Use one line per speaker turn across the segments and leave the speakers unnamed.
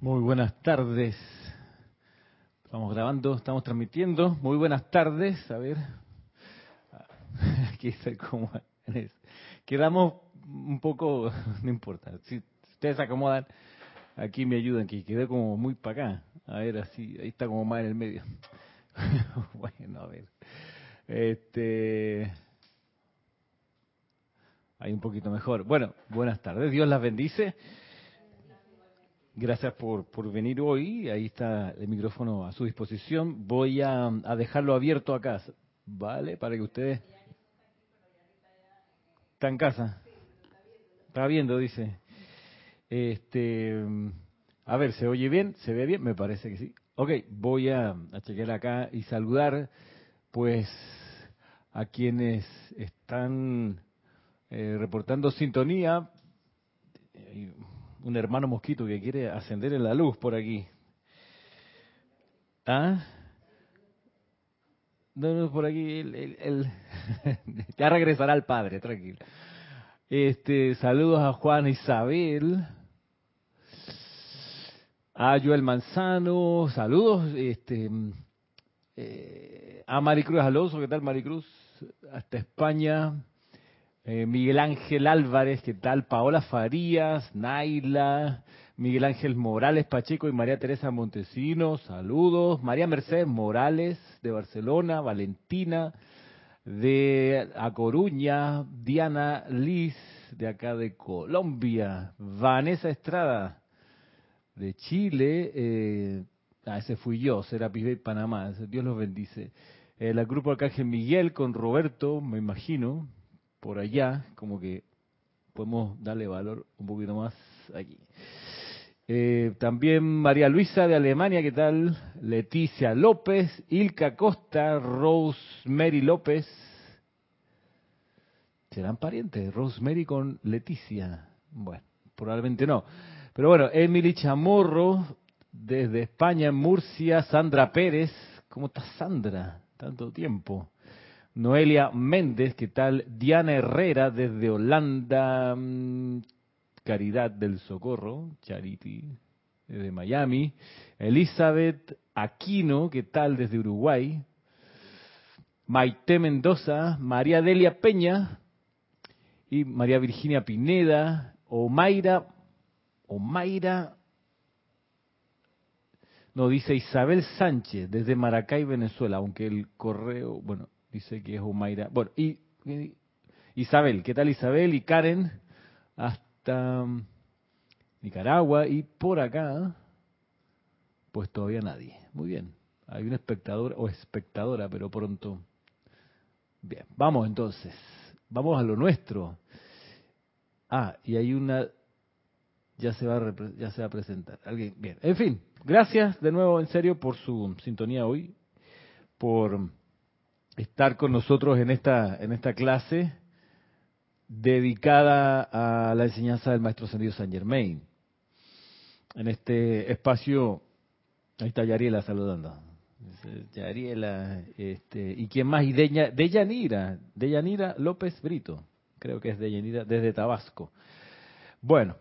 Muy buenas tardes. Estamos grabando, estamos transmitiendo. Muy buenas tardes. A ver. Aquí está como Quedamos un poco, no importa. Si ustedes se acomodan, aquí me ayudan, que quedé como muy para acá. A ver, así, ahí está como más en el medio. bueno, a ver. Este. Ahí un poquito mejor. Bueno, buenas tardes. Dios las bendice. Gracias por, por venir hoy. Ahí está el micrófono a su disposición. Voy a, dejarlo abierto acá, ¿vale? Para que ustedes... ¿Está en casa? Está viendo, dice. Este, a ver, ¿se oye bien? ¿Se ve bien? Me parece que sí. Ok, voy a, a chequear acá y saludar, pues, a quienes están eh, reportando sintonía un hermano mosquito que quiere ascender en la luz por aquí. ¿Ah? No, no, por aquí, el, ya regresará el padre, tranquilo. Este, saludos a Juan Isabel, a Joel Manzano, saludos, este, eh, a Maricruz Alonso, ¿qué tal Maricruz? Hasta España, eh, Miguel Ángel Álvarez, ¿qué tal? Paola Farías, Naila, Miguel Ángel Morales Pacheco y María Teresa Montesinos, saludos. María Mercedes Morales de Barcelona, Valentina de A Coruña, Diana Liz de acá de Colombia, Vanessa Estrada de Chile, eh, ah, ese fui yo, Serapis Bay Panamá, Dios los bendice. El grupo Arcángel Miguel con Roberto, me imagino, por allá, como que podemos darle valor un poquito más aquí. Eh, también María Luisa de Alemania, ¿qué tal? Leticia López, Ilka Costa, Rosemary López. ¿Serán parientes? Rosemary con Leticia. Bueno, probablemente no. Pero bueno, Emily Chamorro, desde España, en Murcia, Sandra Pérez. ¿Cómo está Sandra? Tanto tiempo. Noelia Méndez, ¿qué tal? Diana Herrera desde Holanda, mm, Caridad del Socorro, Charity desde Miami, Elizabeth Aquino, ¿qué tal? Desde Uruguay, Maite Mendoza, María Delia Peña y María Virginia Pineda, Omaira, Omaira, no, dice Isabel Sánchez desde Maracay, Venezuela, aunque el correo, bueno, dice que es Humayra. Bueno, y, Isabel, ¿qué tal Isabel? Y Karen, hasta um, Nicaragua y por acá, pues todavía nadie. Muy bien, hay un espectador o espectadora, pero pronto. Bien, vamos entonces, vamos a lo nuestro. Ah, y hay una, ya se va a, ya se va a presentar. Alguien, bien, en fin, gracias de nuevo en serio por su sintonía hoy, por estar con nosotros en esta, en esta clase dedicada a la enseñanza del Maestro Ascendido San Germain. En este espacio, ahí está Yariela saludando. Yariela, este, y quién más, y Deyanira, Deyanira López Brito, creo que es Deyanira, desde Tabasco. Bueno,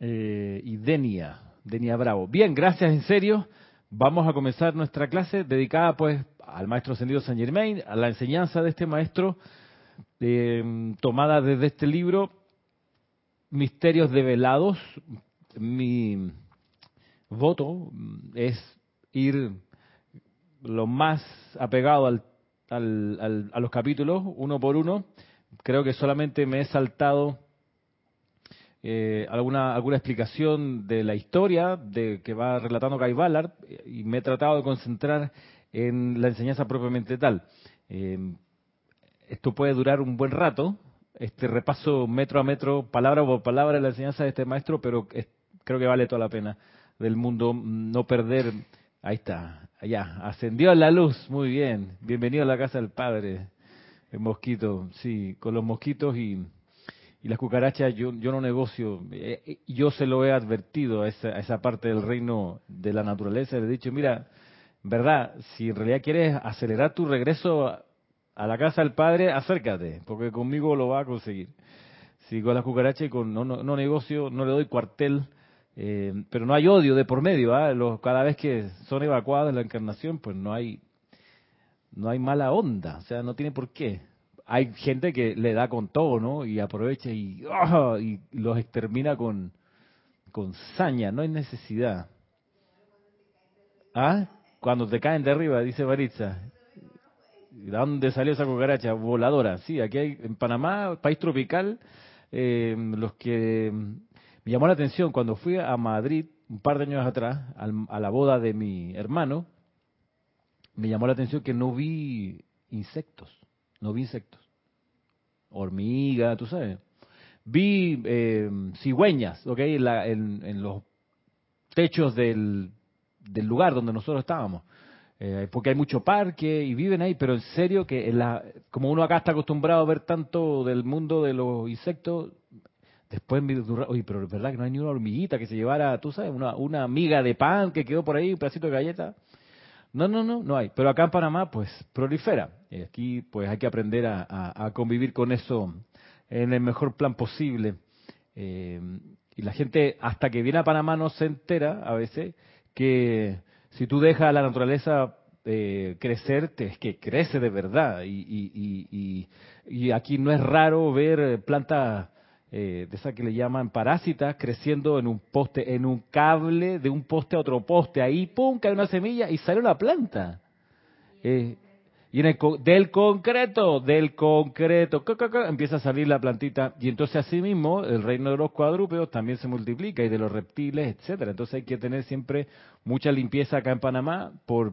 eh, y Denia, Denia Bravo. Bien, gracias en serio. Vamos a comenzar nuestra clase dedicada pues al maestro ascendido San Germain, a la enseñanza de este maestro, eh, tomada desde este libro, Misterios develados. Mi voto es ir lo más apegado al, a los capítulos, uno por uno. Creo que solamente me he saltado eh, alguna, alguna explicación de la historia de que va relatando Guy Ballard y me he tratado de concentrar en la enseñanza propiamente tal. Eh, esto puede durar un buen rato, este repaso metro a metro, palabra por palabra de la enseñanza de este maestro, pero creo que vale toda la pena del mundo no perder. Ahí está, allá, ascendió a la luz, muy bien. Bienvenido a la casa del Padre, el mosquito, sí, con los mosquitos y, y las cucarachas yo, yo no negocio, eh, yo se lo he advertido a esa, a esa parte del reino de la naturaleza, le he dicho, mira, ¿verdad? Si en realidad quieres acelerar tu regreso a la casa del Padre, acércate, porque conmigo lo va a conseguir. Si con la cucaracha y con no, no, negocio, no le doy cuartel, Eh, pero no hay odio de por medio. ¿ah? Los, cada vez que son evacuados de la encarnación, pues no hay, no hay mala onda. O sea, no tiene por qué. Hay gente que le da con todo, ¿no? Y aprovecha y, ¡ah! y los extermina con, con saña. No hay necesidad. ¿Ah? Cuando te caen de arriba, dice Baritza. ¿De dónde salió esa cucaracha voladora? Sí, aquí hay, en Panamá, país tropical, eh, los que me llamó la atención cuando fui a Madrid un par de años atrás, a la boda de mi hermano, me llamó la atención que no vi insectos, no vi insectos. Hormiga, tú sabes. Vi eh, cigüeñas, ¿ok? En, los techos del, del, lugar donde nosotros estábamos. Eh, porque hay mucho parque y viven ahí, pero en serio que la, como uno acá está acostumbrado a ver tanto del mundo de los insectos, Después me oye, pero es verdad que no hay ni una hormiguita que se llevara, tú sabes, una, amiga de pan que quedó por ahí, un pedacito de galleta. No, no, no, no hay. Pero acá en Panamá, pues, prolifera. Y aquí, pues, hay que aprender a, convivir con eso en el mejor plan posible. Eh, y la gente, hasta que viene a Panamá, no se entera, a veces, que si tú dejas a la naturaleza eh, crecer, es que crece de verdad. Y, y, y, y, aquí no es raro ver plantas eh, de esa que le llaman parásitas, creciendo en un poste, en un cable de un poste a otro poste. Ahí, pum, cae una semilla y sale una planta. Eh, y en el, del concreto, del concreto, empieza a salir la plantita. Y entonces así mismo el reino de los cuadrúpedos también se multiplica y de los reptiles, etcétera. Entonces hay que tener siempre mucha limpieza acá en Panamá por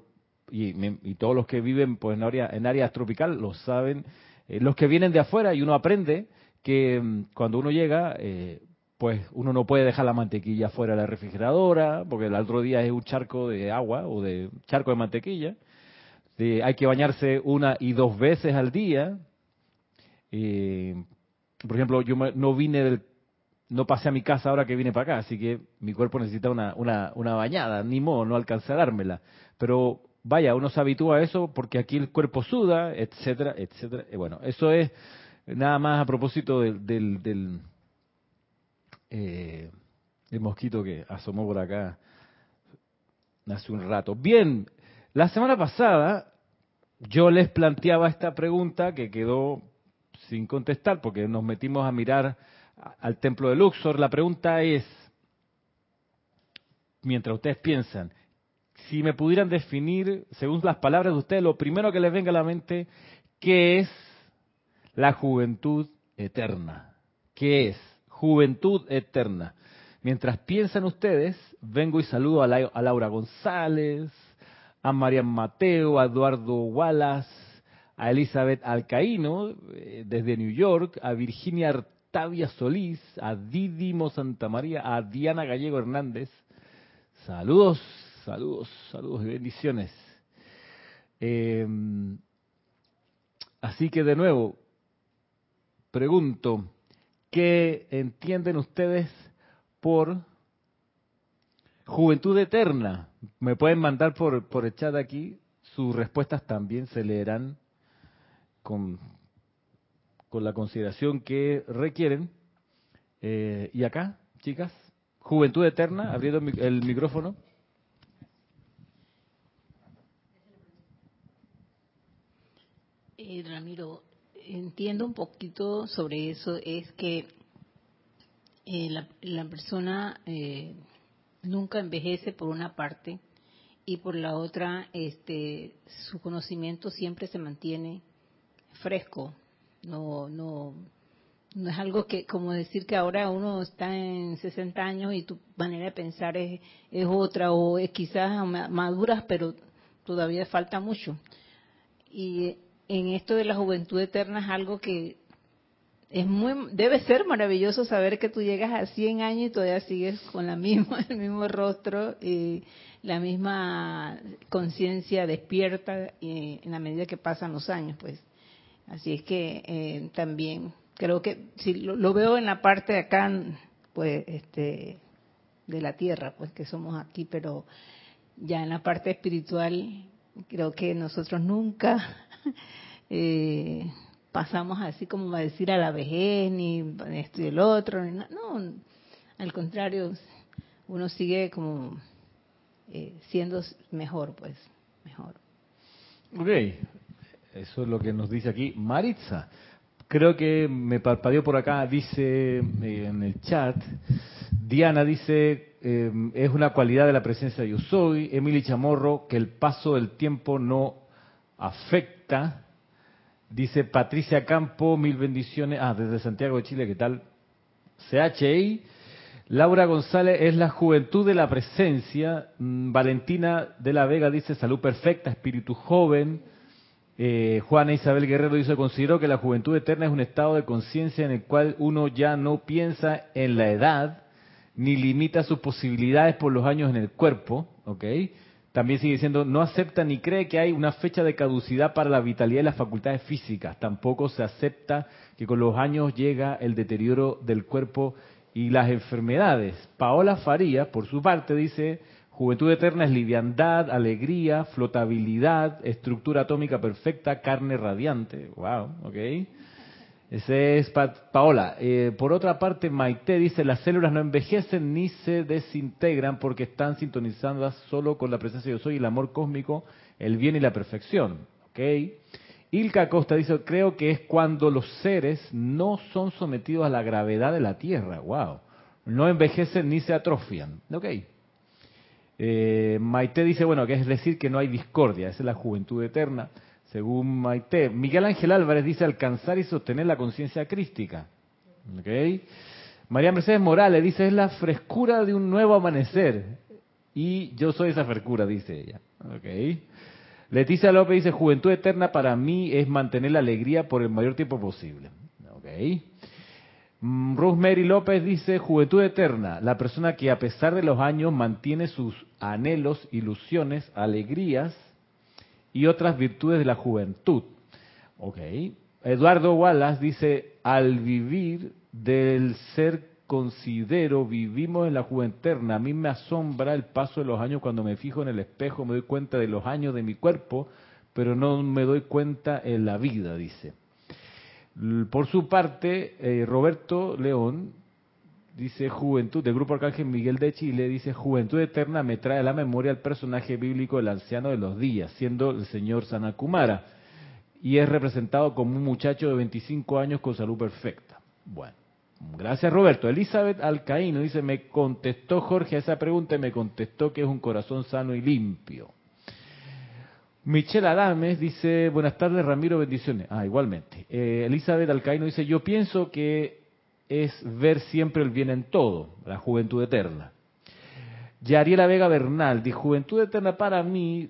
y, todos los que viven pues en, área, en áreas tropicales lo saben. Eh, los que vienen de afuera y uno aprende, que mm, cuando uno llega, eh, pues uno no puede dejar la mantequilla fuera de la refrigeradora, porque el otro día es un charco de agua o de charco de mantequilla. Hay que bañarse una y dos veces al día. por ejemplo, yo no vine del, no pasé a mi casa ahora que vine para acá, así que mi cuerpo necesita una, una, una bañada, ni modo, no alcancé a dármela. Pero vaya, uno se habitúa a eso porque aquí el cuerpo suda, etcétera, etcétera. Y bueno, eso es Nada más a propósito del, del, eh, mosquito que asomó por acá hace un rato. Bien, la semana pasada yo les planteaba esta pregunta que quedó sin contestar porque nos metimos a mirar al templo de Luxor. La pregunta es, mientras ustedes piensan, si me pudieran definir, según las palabras de ustedes, lo primero que les venga a la mente, ¿qué es la juventud eterna. ¿Qué es? Juventud eterna. Mientras piensan ustedes, vengo y saludo a, Laura González, a Marian Mateo, a Eduardo Wallace, a Elizabeth Alcaíno eh, desde New York, a Virginia Artavia Solís, a Didimo Santa María, a Diana Gallego Hernández. Saludos, saludos, saludos y bendiciones. Em, así que de nuevo, Pregunto, ¿qué entienden ustedes por juventud eterna? Me pueden mandar por, por el chat aquí, sus respuestas también se leerán con, con la consideración que requieren. Eh, y acá, chicas, juventud eterna, abriendo el micrófono.
Eh, Ramiro, entiendo un poquito sobre eso es que eh, la, persona eh, nunca envejece por una parte y por la otra este su conocimiento siempre se mantiene fresco. No no no es algo que como decir que ahora uno está en 60 años y tu manera de pensar es, es otra o es quizás maduras pero todavía falta mucho. Y en esto de la juventud eterna es algo que es muy debe ser maravilloso saber que tú llegas a 100 años y todavía sigues con la misma el mismo rostro y la misma conciencia despierta en la medida que pasan los años pues. Así es que eh, también creo que si lo, veo en la parte de acá pues este de la tierra pues que somos aquí pero ya en la parte espiritual creo que nosotros nunca eh, pasamos así como a decir a la vejez, ni esto y el otro, no, al contrario, uno sigue como eh, siendo mejor, pues, mejor.
Ok, eso es lo que nos dice aquí Maritza. Creo que me parpadeó por acá, dice eh, en el chat. Diana dice, eh, es una cualidad de la presencia de yo soy. Emily Chamorro, que el paso del tiempo no afecta. Dice Patricia Campo, mil bendiciones. Ah, desde Santiago de Chile, ¿qué tal? CHI. Laura González es la juventud de la presencia. Mm, Valentina de la Vega dice salud perfecta, espíritu joven. Eh, Juana Isabel Guerrero dice, considero que la juventud eterna es un estado de conciencia en el cual uno ya no piensa en la edad, ni limita sus posibilidades por los años en el cuerpo, ¿ok? También sigue diciendo, no acepta ni cree que hay una fecha de caducidad para la vitalidad y las facultades físicas. Tampoco se acepta que con los años llega el deterioro del cuerpo y las enfermedades. Paola Faría, por su parte, dice, juventud eterna es liviandad, alegría, flotabilidad, estructura atómica perfecta, carne radiante. Wow, ok. Ese es Paola. Eh, por otra parte, Maite dice, las células no envejecen ni se desintegran porque están sintonizadas solo con la presencia de yo soy, el amor cósmico, el bien y la perfección. ¿Ok? Ilka Costa dice, creo que es cuando los seres no son sometidos a la gravedad de la Tierra. Wow. No envejecen ni se atrofian. Ok. Eh, Maite dice, bueno, que es decir que no hay discordia, esa es la juventud eterna según Maite. Miguel Ángel Álvarez dice alcanzar y sostener la conciencia crística. ¿Okay? María Mercedes Morales dice es la frescura de un nuevo amanecer. Y yo soy esa frescura, dice ella. ¿Okay? Leticia López dice juventud eterna para mí es mantener la alegría por el mayor tiempo posible. ¿Okay? Mm, Rosemary López dice juventud eterna, la persona que a pesar de los años mantiene sus anhelos, ilusiones, alegrías y otras virtudes de la juventud. Ok. Eduardo Wallace dice, al vivir del ser considero, vivimos en la juventud. A mí me asombra el paso de los años cuando me fijo en el espejo, me doy cuenta de los años de mi cuerpo, pero no me doy cuenta en la vida, dice. Por su parte, eh, Roberto León dice Juventud, del Grupo Arcángel Miguel de Chile, dice Juventud Eterna me trae a la memoria el personaje bíblico del anciano de los días, siendo el señor Sanakumara, y es representado como un muchacho de 25 años con salud perfecta. Bueno, gracias Roberto. Elizabeth Alcaíno dice, me contestó Jorge a esa pregunta y me contestó que es un corazón sano y limpio. Michelle Adames dice, buenas tardes Ramiro, bendiciones. Ah, igualmente. Eh, Elizabeth Alcaíno dice, yo pienso que es ver siempre el bien en todo, la juventud eterna. Yariela Vega Bernal, de juventud eterna para mí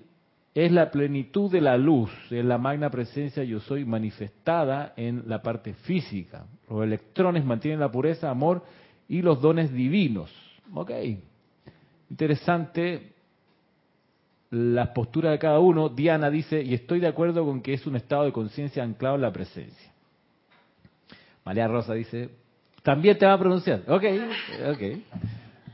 es la plenitud de la luz, es la magna presencia yo soy manifestada en la parte física. Los electrones mantienen la pureza, amor y los dones divinos. Ok, interesante la postura de cada uno. Diana dice, y estoy de acuerdo con que es un estado de conciencia anclado en la presencia. María Rosa dice, también te va a pronunciar. Ok, ok.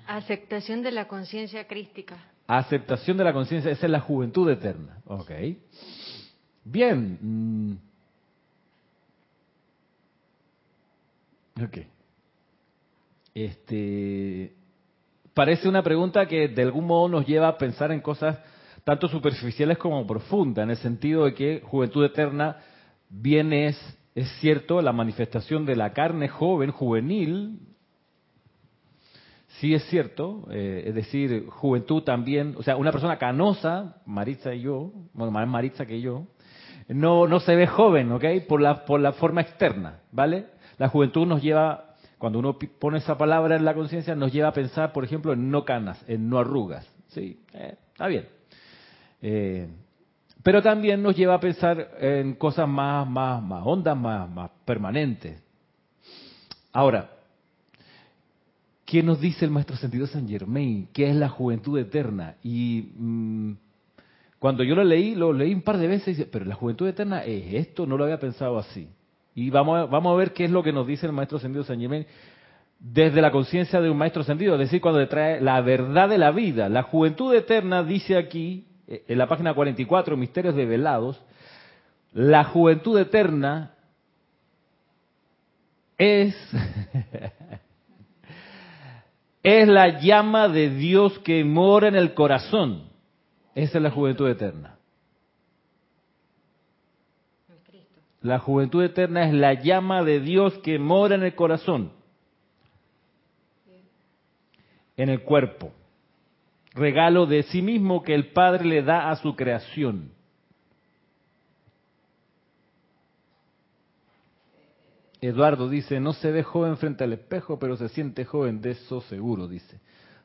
Aceptación de la conciencia crística.
Aceptación de la conciencia, esa es la juventud eterna. Ok. Bien. Mm. Ok. Este. Parece una pregunta que de algún modo nos lleva a pensar en cosas tanto superficiales como profundas, en el sentido de que juventud eterna viene es es cierto, la manifestación de la carne joven, juvenil, sí es cierto, eh, es decir, juventud también, o sea, una persona canosa, Maritza y yo, bueno, más Maritza que yo, no, no se ve joven, ¿ok? Por la, por la forma externa, ¿vale? La juventud nos lleva, cuando uno pone esa palabra en la conciencia, nos lleva a pensar, por ejemplo, en no canas, en no arrugas, ¿sí? Eh, está bien. Eh, pero también nos lleva a pensar en cosas más, más, más hondas, más, más permanentes. Ahora, ¿qué nos dice el maestro sentido San Germain? ¿Qué es la juventud eterna? Y mm, cuando yo lo leí, lo leí un par de veces y dice, pero la juventud eterna es esto, no lo había pensado así. Y vamos a, vamos a ver qué es lo que nos dice el maestro sentido San Germain desde la conciencia de un maestro sentido, es decir, cuando le trae la verdad de la vida. La juventud eterna, dice aquí, en la página 44, Misterios Develados, la juventud eterna es es la llama de Dios que mora en el corazón. Esa es la juventud eterna. La juventud eterna es la llama de Dios que mora en el corazón, en el cuerpo. Regalo de sí mismo que el Padre le da a su creación. Eduardo dice, no se ve joven frente al espejo, pero se siente joven, de eso seguro, dice.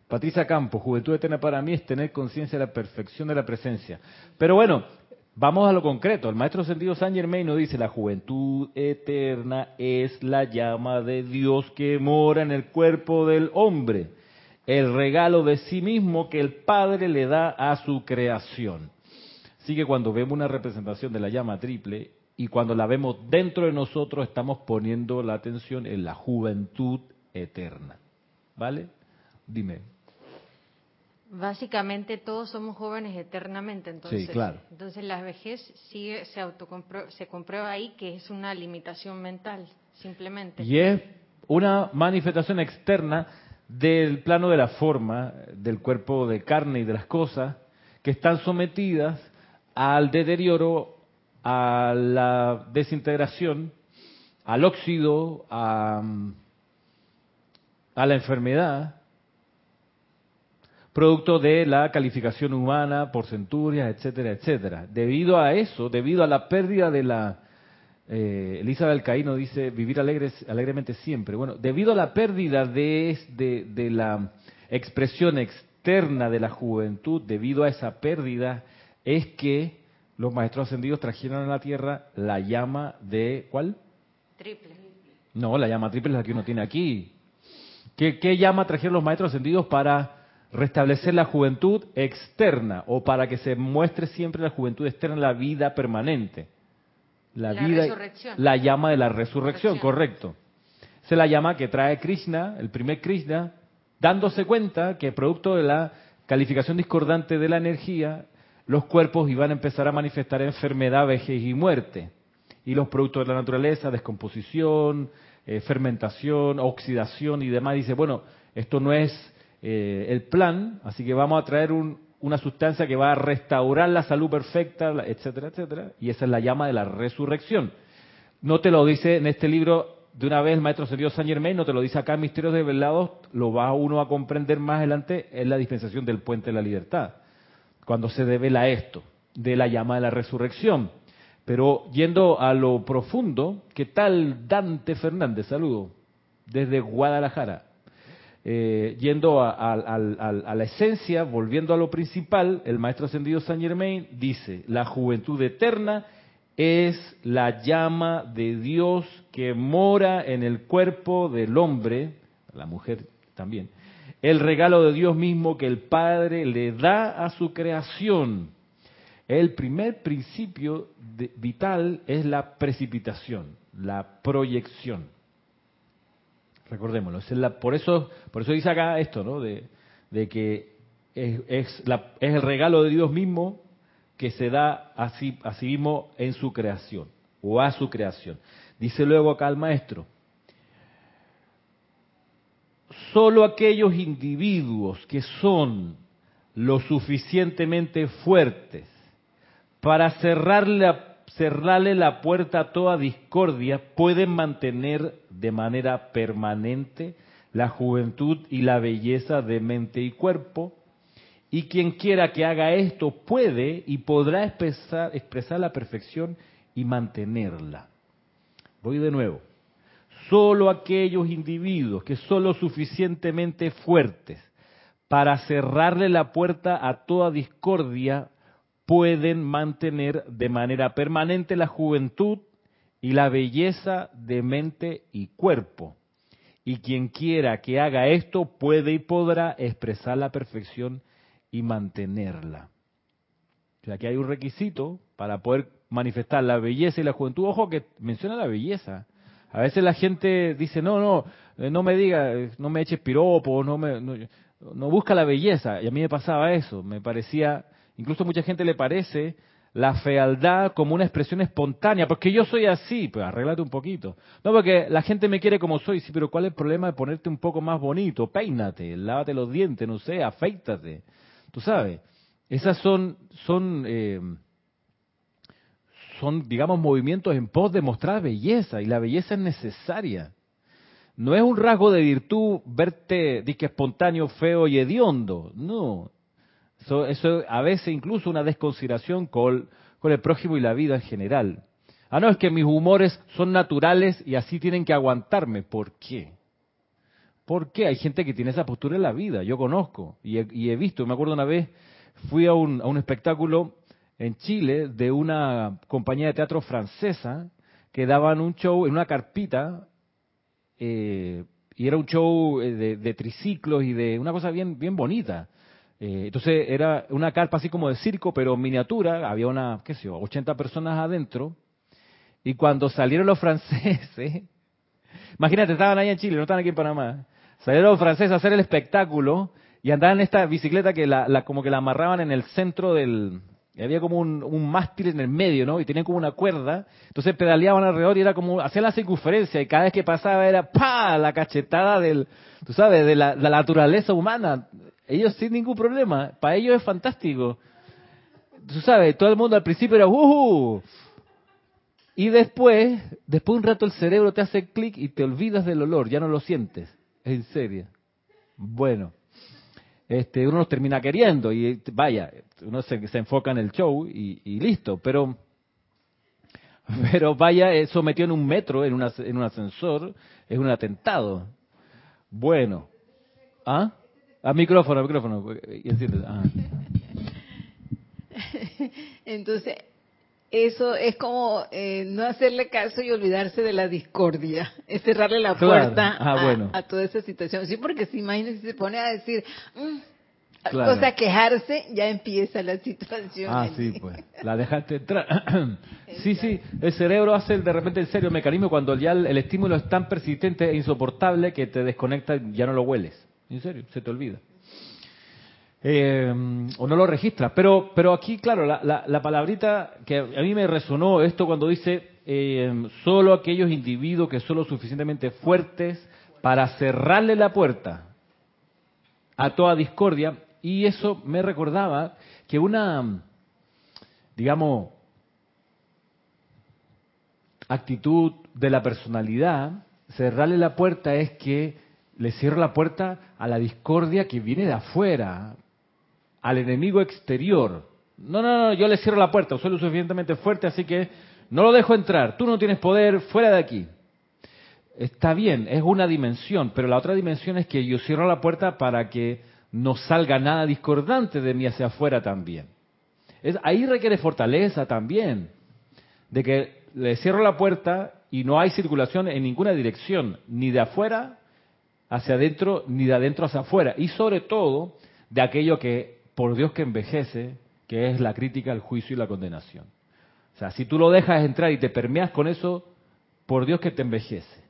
Patricia Campos, juventud eterna para mí es tener conciencia de la perfección de la presencia. Pero bueno, vamos a lo concreto. El maestro sentido San Germain dice, la juventud eterna es la llama de Dios que mora en el cuerpo del hombre, el regalo de sí mismo que el Padre le da a su creación. Así que cuando vemos una representación de la llama triple, y cuando la vemos dentro de nosotros estamos poniendo la atención en la juventud eterna. ¿Vale? Dime.
Básicamente todos somos jóvenes eternamente, entonces.
Sí, claro.
Entonces la vejez sigue, se, se comprueba ahí que es una limitación mental, simplemente.
Y es una manifestación externa del plano de la forma, del cuerpo de carne y de las cosas, que están sometidas al deterioro a la desintegración, al óxido, a, la enfermedad, producto de la calificación humana por centurias, etcétera, etcétera. Debido a eso, debido a la pérdida de la... Eh, Elisa del Caíno dice vivir alegres, alegremente siempre. Bueno, debido a la pérdida de, de, de la expresión externa de la juventud, debido a esa pérdida, es que los maestros ascendidos trajeron a la tierra la llama de ¿cuál?
Triple.
No, la llama triple es la que uno tiene aquí. ¿Qué, ¿Qué, llama trajeron los maestros ascendidos para restablecer la juventud externa o para que se muestre siempre la juventud externa, la vida permanente?
La, vida.
La llama de la resurrección, correcto. Es la llama que trae Krishna, el primer Krishna, dándose cuenta que producto de la calificación discordante de la energía, los cuerpos iban a empezar a manifestar enfermedad, vejez y muerte. Y los productos de la naturaleza, descomposición, eh, fermentación, oxidación y demás, dice, bueno, esto no es eh, el plan, así que vamos a traer una sustancia que va a restaurar la salud perfecta, etcétera, etcétera, y esa es la llama de la resurrección. No te lo dice en este libro de una vez el maestro Sergio San Germain, no te lo dice acá en Misterios Develados, lo va uno a comprender más adelante en la dispensación del puente de la libertad cuando se devela esto, de la llama de la resurrección. Pero yendo a lo profundo, ¿qué tal Dante Fernández? Saludo, desde Guadalajara. Eh, yendo a, la esencia, volviendo a lo principal, el maestro ascendido Saint Germain dice, la juventud eterna es la llama de Dios que mora en el cuerpo del hombre, la mujer también, el regalo de Dios mismo que el Padre le da a su creación. El primer principio vital es la precipitación, la proyección. Recordémoslo, es por eso por eso dice acá esto, ¿no? De, que es, el regalo de Dios mismo que se da así, a sí mismo en su creación o a su creación. Dice luego acá el maestro, solo aquellos individuos que son lo suficientemente fuertes para cerrarle, cerrarle la puerta a toda discordia pueden mantener de manera permanente la juventud y la belleza de mente y cuerpo. Y quien quiera que haga esto puede y podrá expresar, expresar la perfección y mantenerla. Voy de nuevo. Solo aquellos individuos que son lo suficientemente fuertes para cerrarle la puerta a toda discordia pueden mantener de manera permanente la juventud y la belleza de mente y cuerpo. Y quien quiera que haga esto puede y podrá expresar la perfección y mantenerla. O sea, que hay un requisito para poder manifestar la belleza y la juventud. Ojo que menciona la belleza. A veces la gente dice, no, no, eh, no me diga, eh, no me eches piropo, no, me, no, busca la belleza. Y a mí me pasaba eso, me parecía, incluso mucha gente le parece la fealdad como una expresión espontánea, porque yo soy así, pues arréglate un poquito. No, porque la gente me quiere como soy, sí, pero ¿cuál es el problema de ponerte un poco más bonito? Peínate, lávate los dientes, no sé, afeítate. Tú sabes, esas son, son, eh, son, digamos, movimientos en pos de mostrar belleza, y la belleza es necesaria. No es un rasgo de virtud verte, disque espontáneo, feo y hediondo, no, eso, eso a veces incluso una desconsideración con, el prójimo y la vida en general. Ah, no, es que mis humores son naturales y así tienen que aguantarme. ¿Por qué? ¿Por qué? Hay gente que tiene esa postura en la vida, yo conozco y he, y he visto. Me acuerdo una vez, fui a un, a un espectáculo en Chile de una compañía de teatro francesa que daban un show en una carpita eh, y era un show eh, de, de, triciclos y de una cosa bien bien bonita. Eh, entonces era una carpa así como de circo, pero miniatura, había una, qué sé yo, 80 personas adentro, y cuando salieron los franceses, imagínate, estaban ahí en Chile, no estaban aquí en Panamá, salieron los franceses a hacer el espectáculo y andaban en esta bicicleta que la, la como que la amarraban en el centro del, había como un, mástil en el medio, ¿no? Y tenían como una cuerda. Entonces pedaleaban alrededor y era como, hacían la circunferencia y cada vez que pasaba era ¡pa! La cachetada del, tú sabes, de la naturaleza humana. Ellos sin ningún problema. Para ellos es fantástico. Tú sabes, todo el mundo al principio era ¡uh! Y después, después de un rato el cerebro te hace clic y te olvidas del olor, ya no lo sientes. En serio. Bueno, este, uno los termina queriendo y vaya, uno se, se enfoca en el show y, listo, pero pero vaya, eso metió en un metro, en, una, en un ascensor, es un atentado. Bueno, ¿ah? A micrófono, micrófono. Ah.
Entonces, eso es como eh, no hacerle caso y olvidarse de la discordia, es cerrarle la
claro.
puerta
ah,
a,
bueno.
a, toda esa situación. Sí, porque si imagínese si se pone a decir, mmm, claro. quejarse, ya empieza la situación.
Ah, allí. sí, pues, la dejaste entrar. sí, sí, el cerebro hace de repente el serio mecanismo cuando ya el, el estímulo es tan persistente e insoportable que te desconecta y ya no lo hueles. En serio, se te olvida. Eh, o no lo registras. Pero, pero aquí, claro, la, la, la, palabrita que a mí me resonó esto cuando dice eh, solo aquellos individuos que son lo suficientemente fuertes para cerrarle la puerta a toda discordia. Y eso me recordaba que una, digamos, actitud de la personalidad, cerrarle la puerta es que le cierro la puerta a la discordia que viene de afuera, al enemigo exterior. No, no, no, yo le cierro la puerta, soy lo suficientemente fuerte, así que no lo dejo entrar. Tú no tienes poder, fuera de aquí. Está bien, es una dimensión, pero la otra dimensión es que yo cierro la puerta para que no salga nada discordante de mí hacia afuera también. Es, ahí requiere fortaleza también, de que le cierro la puerta y no hay circulación en ninguna dirección, ni de afuera hacia adentro, ni de adentro hacia afuera. Y sobre todo, de aquello que, por Dios que envejece, que es la crítica, el juicio y la condenación. O sea, si tú lo dejas entrar y te permeas con eso, por Dios que te envejece.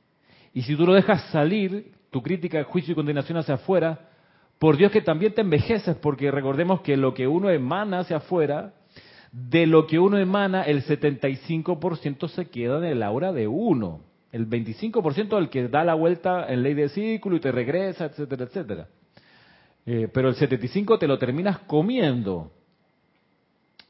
Y si tú lo dejas salir, tu crítica, el juicio y condenación hacia afuera, por Dios que también te envejeces, porque recordemos que lo que uno emana hacia afuera, de lo que uno emana, el 75% se queda en el aura de uno el 25% el que da la vuelta en ley de círculo y te regresa, etcétera, etcétera. Eh, pero el 75% te lo terminas comiendo.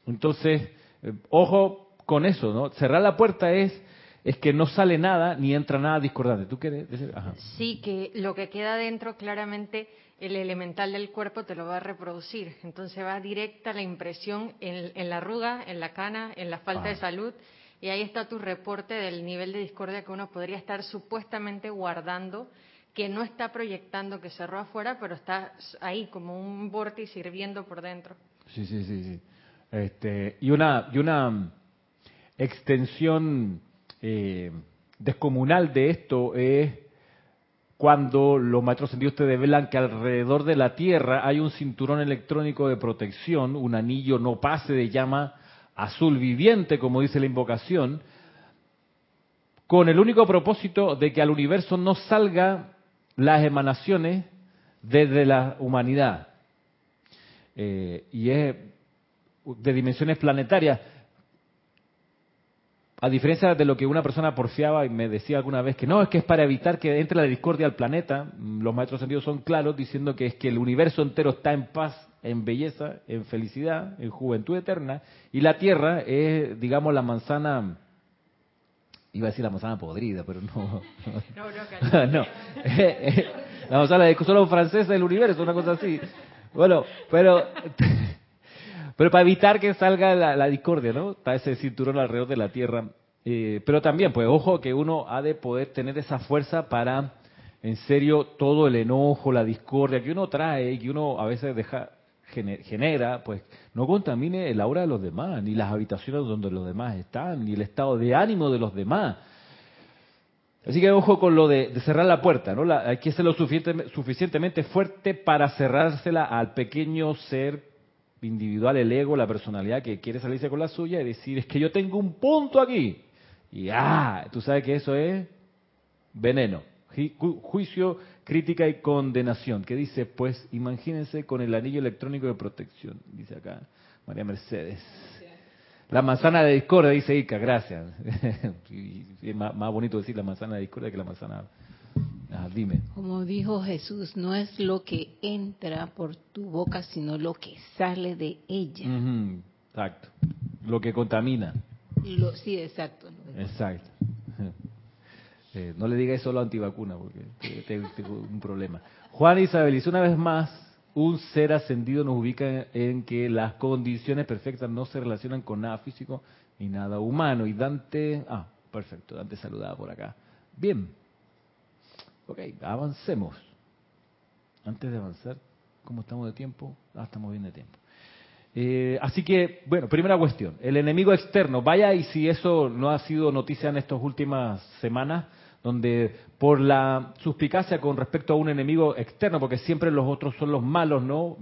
Entonces, eh, ojo con eso, ¿no? Cerrar la puerta es es que no sale nada ni entra nada discordante. ¿Tú quieres decir? Ajá.
Sí, que lo que queda dentro claramente el elemental del cuerpo te lo va a reproducir. Entonces va directa la impresión en, en la arruga, en la cana, en la falta ah. de salud y ahí está tu reporte del nivel de discordia que uno podría estar supuestamente guardando, que no está proyectando que cerró afuera, pero está ahí como un vórtice hirviendo por dentro.
Sí, sí, sí, sí. Este, y una y una extensión eh, descomunal de esto es cuando los maestros sentidos te develan que alrededor de la Tierra hay un cinturón electrónico de protección, un anillo no pase de llama azul viviente, como dice la invocación, con el único propósito de que al universo no salgan las emanaciones desde la humanidad. Eh, y es de dimensiones planetarias. A diferencia de lo que una persona porfiaba y me decía alguna vez que no, es que es para evitar que entre la discordia al planeta, mm, los maestros sentidos son claros diciendo que es que el universo entero está en paz, en belleza, en felicidad, en juventud eterna, y la Tierra es, digamos, la manzana, iba a decir la manzana podrida, pero no. No, no, la manzana solo francesa del universo, una cosa así. Bueno, pero pero para evitar que salga la, discordia, ¿no? Está ese cinturón alrededor de la Tierra. Eh, pero también, pues ojo que uno ha de poder tener esa fuerza para, en serio, todo el enojo, la discordia que uno trae y que uno a veces deja genera, pues no contamine el aura de los demás, ni las habitaciones donde los demás están, ni el estado de ánimo de los demás. Así que ojo con lo de, cerrar la puerta, ¿no? hay que ser lo suficientemente fuerte para cerrársela al pequeño ser individual, el ego, la personalidad que quiere salirse con la suya y decir, es que yo tengo un punto aquí. Y ah, tú sabes que eso es veneno, juicio, crítica y condenación. ¿Qué dice? Pues imagínense con el anillo electrónico de protección, dice acá María Mercedes. La manzana de discordia, dice Ica, gracias. es más, más bonito decir la manzana de discordia que la manzana Ah, dime.
Como dijo Jesús, no es lo que entra por tu boca, sino lo que sale de ella.
exacto. Lo que contamina.
sí, exacto.
Exacto. Eh, no le digas eso a la antivacuna, porque tengo un problema. Juan Isabel dice una vez más, un ser ascendido nos ubica en que las condiciones perfectas no se relacionan con nada físico ni nada humano. Y Dante, ah, perfecto, Dante saludaba por acá. Bien, Ok, avancemos. Antes de avanzar, ¿cómo estamos de tiempo? Ah, estamos bien de tiempo. Eh, así que, bueno, primera cuestión, el enemigo externo. Vaya y si eso no ha sido noticia en estas últimas semanas, donde por la suspicacia con respecto a un enemigo externo, porque siempre los otros son los malos, ¿no?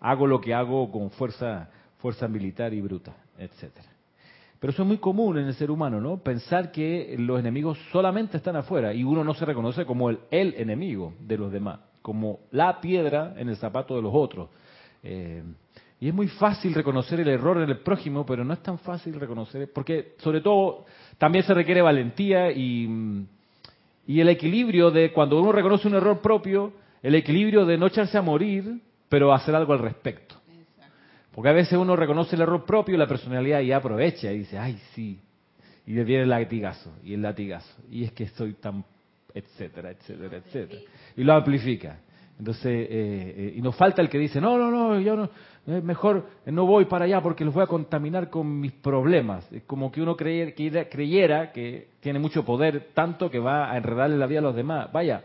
Hago lo que hago con fuerza, fuerza militar y bruta, etcétera. Pero eso es muy común en el ser humano, ¿no? Pensar que los enemigos solamente están afuera y uno no se reconoce como el, el enemigo de los demás, como la piedra en el zapato de los otros. Eh, y es muy fácil reconocer el error en el prójimo, pero no es tan fácil reconocer, porque sobre todo también se requiere valentía y, y el equilibrio de cuando uno reconoce un error propio, el equilibrio de no echarse a morir, pero hacer algo al respecto. Porque a veces uno reconoce el error propio, la personalidad y aprovecha y dice, ay, sí. Y viene el latigazo, y el latigazo. Y es que soy tan, etcétera, etcétera, etcétera. Y lo amplifica. Entonces, eh, eh, y nos falta el que dice, no, no, no, yo no, mejor no voy para allá porque los voy a contaminar con mis problemas. Es como que uno creyera, que creyera que tiene mucho poder, tanto que va a enredarle la vida a los demás. Vaya,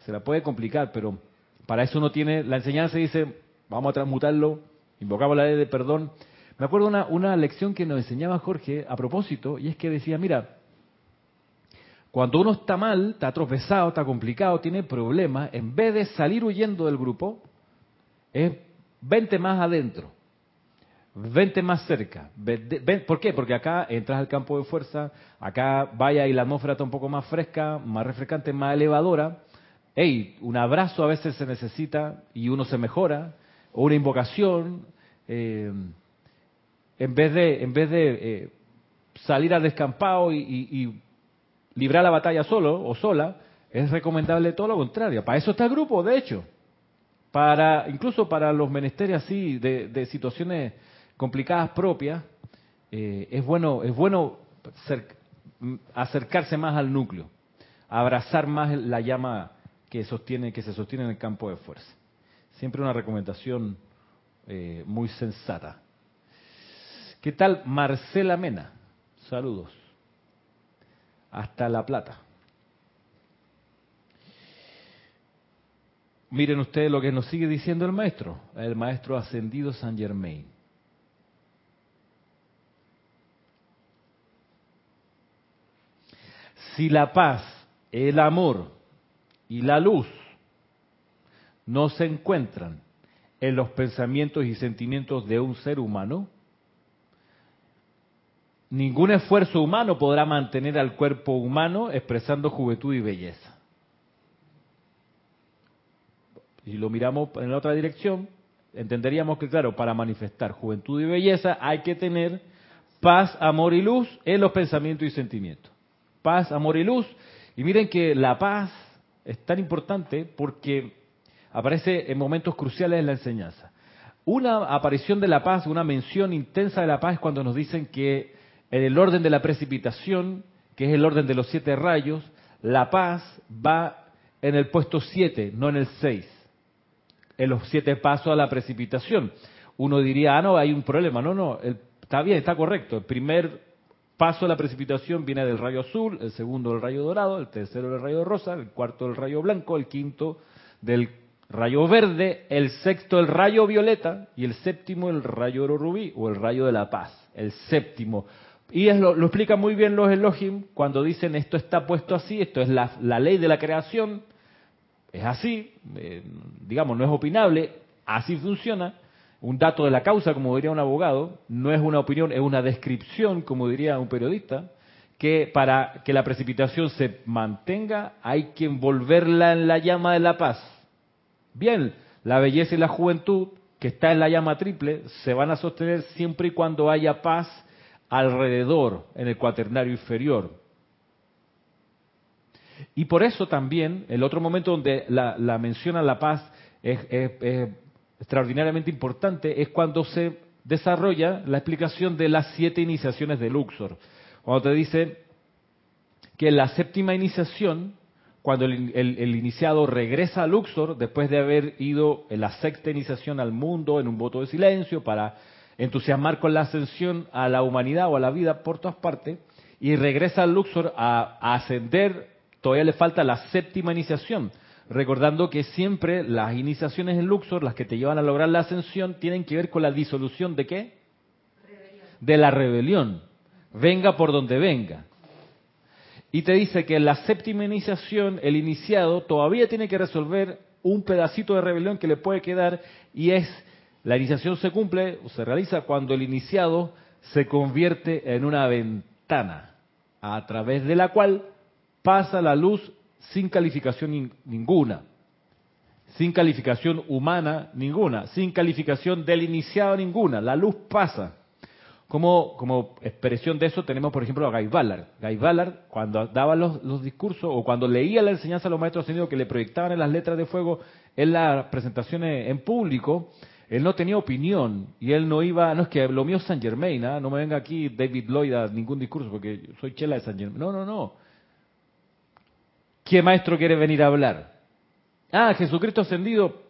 se la puede complicar, pero para eso uno tiene, la enseñanza dice, vamos a transmutarlo invocaba la ley de perdón. Me acuerdo una, una lección que nos enseñaba Jorge a propósito, y es que decía, mira, cuando uno está mal, está tropezado, está complicado, tiene problemas, en vez de salir huyendo del grupo, es vente más adentro, vente más cerca. ¿Por qué? Porque acá entras al campo de fuerza, acá vaya y la atmósfera está un poco más fresca, más refrescante, más elevadora. Hey, un abrazo a veces se necesita y uno se mejora o una invocación, eh, en vez de, en vez de eh, salir al descampado y, librar la batalla solo o sola, es recomendable todo lo contrario. Para eso está el grupo, de hecho. Para, incluso para los menesteres así, de, situaciones complicadas propias, eh, es bueno, es bueno acercarse más al núcleo, abrazar más la llama que sostiene, que se sostiene en el campo de fuerza. Siempre una recomendación eh, muy sensata. ¿Qué tal Marcela Mena? Saludos. Hasta La Plata. Miren ustedes lo que nos sigue diciendo el maestro, el maestro ascendido San Germain. Si la paz, el amor y la luz no se encuentran en los pensamientos y sentimientos de un ser humano, ningún esfuerzo humano podrá mantener al cuerpo humano expresando juventud y belleza. Si lo miramos en la otra dirección, entenderíamos que, claro, para manifestar juventud y belleza hay que tener Paz, amor y luz en los pensamientos y sentimientos. Paz, amor y luz. Y miren que la paz es tan importante porque aparece en momentos cruciales en la enseñanza. Una aparición de la paz, una mención intensa de la paz es cuando nos dicen que en el orden de la precipitación, que es el orden de los siete rayos, la paz va en el puesto siete, no en el seis, en los siete pasos a la precipitación. Uno diría, ah, no, hay un problema. No, no, está bien, está correcto. El primer paso a la precipitación viene del rayo azul, el segundo del rayo dorado, el tercero del rayo rosa, el cuarto del rayo blanco, el quinto del rayo verde, el sexto el rayo violeta y el séptimo el rayo oro rubí o el rayo de la paz, el séptimo. Y es lo, explica muy bien los Elohim cuando dicen esto está puesto así, esto es la, la ley de la creación, es así, eh, digamos, no es opinable, así funciona. Un dato de la causa, como diría un abogado, no es una opinión, es una descripción, como diría un periodista, que para que la precipitación se mantenga hay que envolverla en la llama de la paz. Bien, la belleza y la juventud, que está en la llama triple, se van a sostener siempre y cuando haya paz alrededor, en el cuaternario inferior. Y por eso también, el otro momento donde la, la menciona la paz es, extraordinariamente importante, es cuando se desarrolla la explicación de las siete iniciaciones de Luxor. Cuando te dice que la séptima iniciación, cuando el, el, iniciado regresa a Luxor, después de haber ido en la sexta iniciación al mundo en un voto de silencio para entusiasmar con la ascensión a la humanidad o a la vida por todas partes, y regresa a Luxor a, a ascender, todavía le falta la séptima iniciación, recordando que siempre las iniciaciones en Luxor, las que te llevan a lograr la ascensión, tienen que ver con la disolución de qué? De la rebelión. Venga por donde venga. Y te dice que en la séptima iniciación, el iniciado todavía tiene que resolver un pedacito de rebelión que le puede quedar y es la iniciación se cumple o se realiza cuando el iniciado se convierte en una ventana a través de la cual pasa la luz sin calificación ninguna, sin calificación humana ninguna, sin calificación del iniciado ninguna. La luz pasa. Como, como expresión de eso tenemos, por ejemplo, a Guy Ballard. Guy Ballard, cuando daba los, discursos o cuando leía la enseñanza a los maestros ascendidos que le proyectaban en las letras de fuego en las presentaciones en público, él no tenía opinión y él no iba, no es que lo mío es San Germain, ¿ah? no me venga aquí David Lloyd a ningún discurso porque soy chela de San Germain. No, no, no. ¿Qué maestro quiere venir a hablar? Ah, Jesucristo ascendido.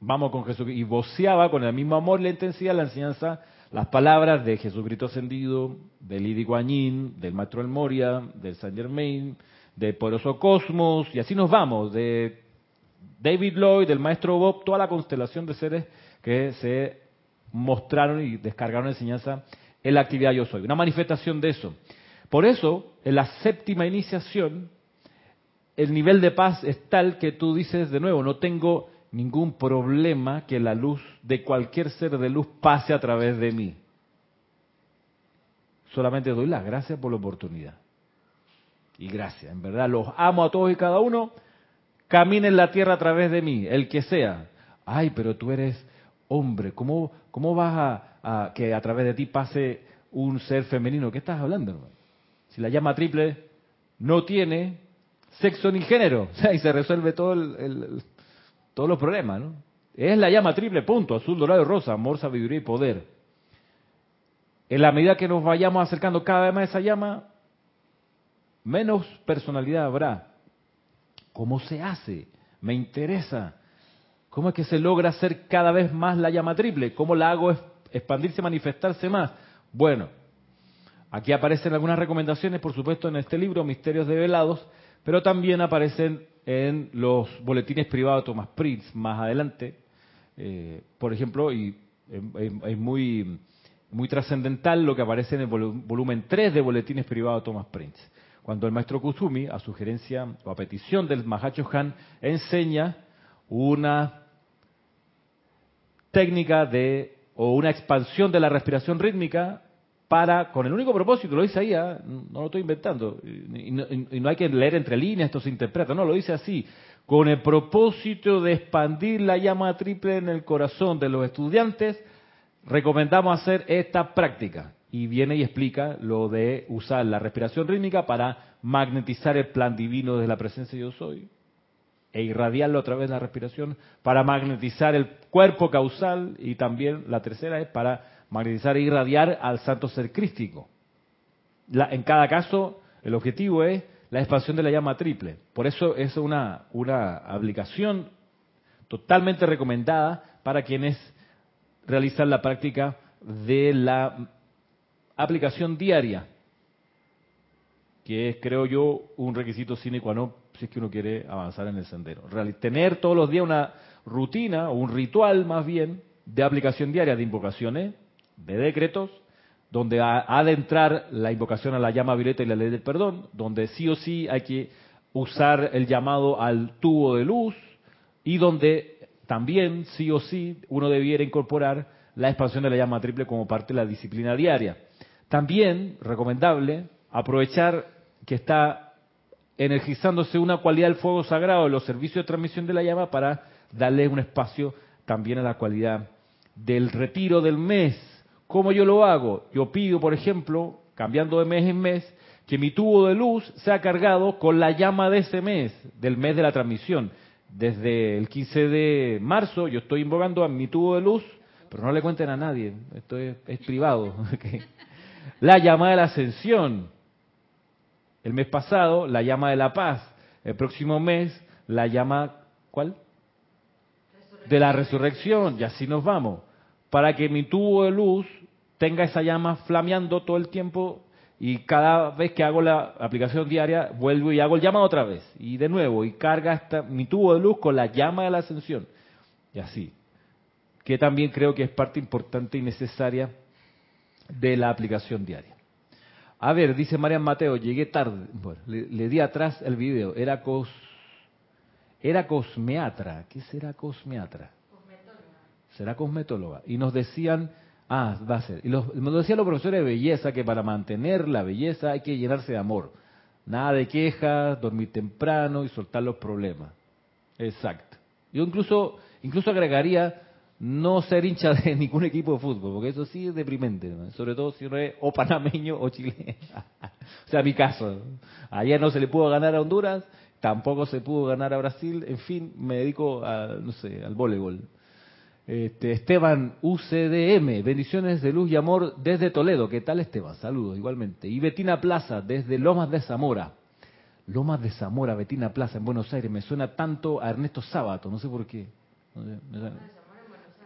Vamos con Jesucristo. Y voceaba con el mismo amor y la intensidad la enseñanza, las palabras de Jesucristo ascendido, del Lidi Guanyin, del Maestro El Moria, del San Germain, de Poroso Cosmos, y así nos vamos, de David Lloyd, del maestro Bob, toda la constelación de seres que se mostraron y descargaron enseñanza en la actividad Yo Soy. Una manifestación de eso. Por eso, en la séptima iniciación, el nivel de paz es tal que tú dices de nuevo, no tengo ningún problema que la luz de cualquier ser de luz pase a través de mí. Solamente doy las gracias por la oportunidad. Y gracias, en verdad, los amo a todos y cada uno camine en la tierra a través de mí, el que sea. Ay, pero tú eres hombre, ¿cómo, cómo vas a, que a través de ti pase un ser femenino? ¿Qué estás hablando, hermano? Si la llama triple no tiene sexo ni género, y se resuelve todo el, todos los problemas, ¿no? Es la llama triple, punto, azul, dorado y rosa, amor, sabiduría y poder. En la medida que nos vayamos acercando cada vez más a esa llama, menos personalidad habrá, ¿Cómo se hace? Me interesa. ¿Cómo es que se logra hacer cada vez más la llama triple? ¿Cómo la hago expandirse, manifestarse más? Bueno, aquí aparecen algunas recomendaciones, por supuesto, en este libro, Misterios Develados, pero también aparecen en los boletines privados de Thomas Prince más adelante. Eh, por ejemplo, y es muy, muy trascendental lo que aparece en el volumen 3 de boletines privados de Thomas Prince cuando el maestro Kusumi, a sugerencia o a petición del Mahacho Han, enseña una técnica de o una expansión de la respiración rítmica para, con el único propósito, lo dice ahí, ¿ah? no lo estoy inventando, y no, hay que leer entre líneas, esto se interpreta, no, lo dice así, con el propósito de expandir la llama triple en el corazón de los estudiantes, recomendamos hacer esta práctica. y viene y explica lo de usar la respiración rítmica para magnetizar el plan divino de la presencia yo soy e irradiarlo a través de la respiración para magnetizar el cuerpo causal y también la tercera es para magnetizar e irradiar al santo ser crístico. en cada caso, el objetivo es la expansión de la llama triple. Por eso es una, una aplicación totalmente recomendada para quienes realizan la práctica de la aplicación diaria, que es, creo yo, un requisito sine qua non si es que uno quiere avanzar en el sendero. Tener todos los días una rutina o un ritual más bien de aplicación diaria de invocaciones, de decretos, donde ha, de entrar la invocación a la llama violeta y la ley del perdón, donde sí o sí hay que usar el llamado al tubo de luz y donde también sí o sí uno debiera incorporar la expansión de la llama triple como parte de la disciplina diaria. También recomendable aprovechar que está energizándose una cualidad del fuego sagrado de los servicios de transmisión de la llama para darle un espacio también a la cualidad del retiro del mes. ¿Cómo yo lo hago? Yo pido, por ejemplo, cambiando de mes en mes, que mi tubo de luz sea cargado con la llama de ese mes, del mes de la transmisión. Desde el 15 de marzo yo estoy invocando a mi tubo de luz, pero no le cuenten a nadie, esto es, privado. La llama de la ascensión. El mes pasado, la llama de la paz. El próximo mes, la llama, ¿cuál? De la resurrección. Y así nos vamos. Para que mi tubo de luz tenga esa llama flameando todo el tiempo y cada vez que hago la aplicación diaria vuelvo y hago el llamado otra vez y de nuevo y carga hasta mi tubo de luz con la llama de la ascensión y así que también creo que es parte importante y necesaria de la aplicación diaria. A ver, dice Marian Mateo, llegué tarde. le, di atrás el video. Era cos, era cosmeatra. ¿Qué será cosmeatra? Cosmetóloga. Será cosmetóloga. Y nos decían, ah, va a ser. Y nos decían los profesores de belleza que para mantener la belleza hay que llenarse de amor. Nada de quejas, dormir temprano y soltar los problemas. Exacto. Yo incluso, incluso agregaría no ser hincha de ningún equipo de fútbol, porque eso sí es deprimente, sobre todo si uno es o panameño o chileno. o sea, mi caso. Ayer no se le pudo ganar a Honduras, tampoco se pudo ganar a Brasil, en fin, me dedico a, no sé, al voleibol. Este, Esteban UCDM, bendiciones de luz y amor desde Toledo. ¿Qué tal Esteban? Saludos igualmente. Y Betina Plaza, desde Lomas de Zamora. Lomas de Zamora, Betina Plaza, en Buenos Aires. Me suena tanto a Ernesto Sábato, no sé por qué.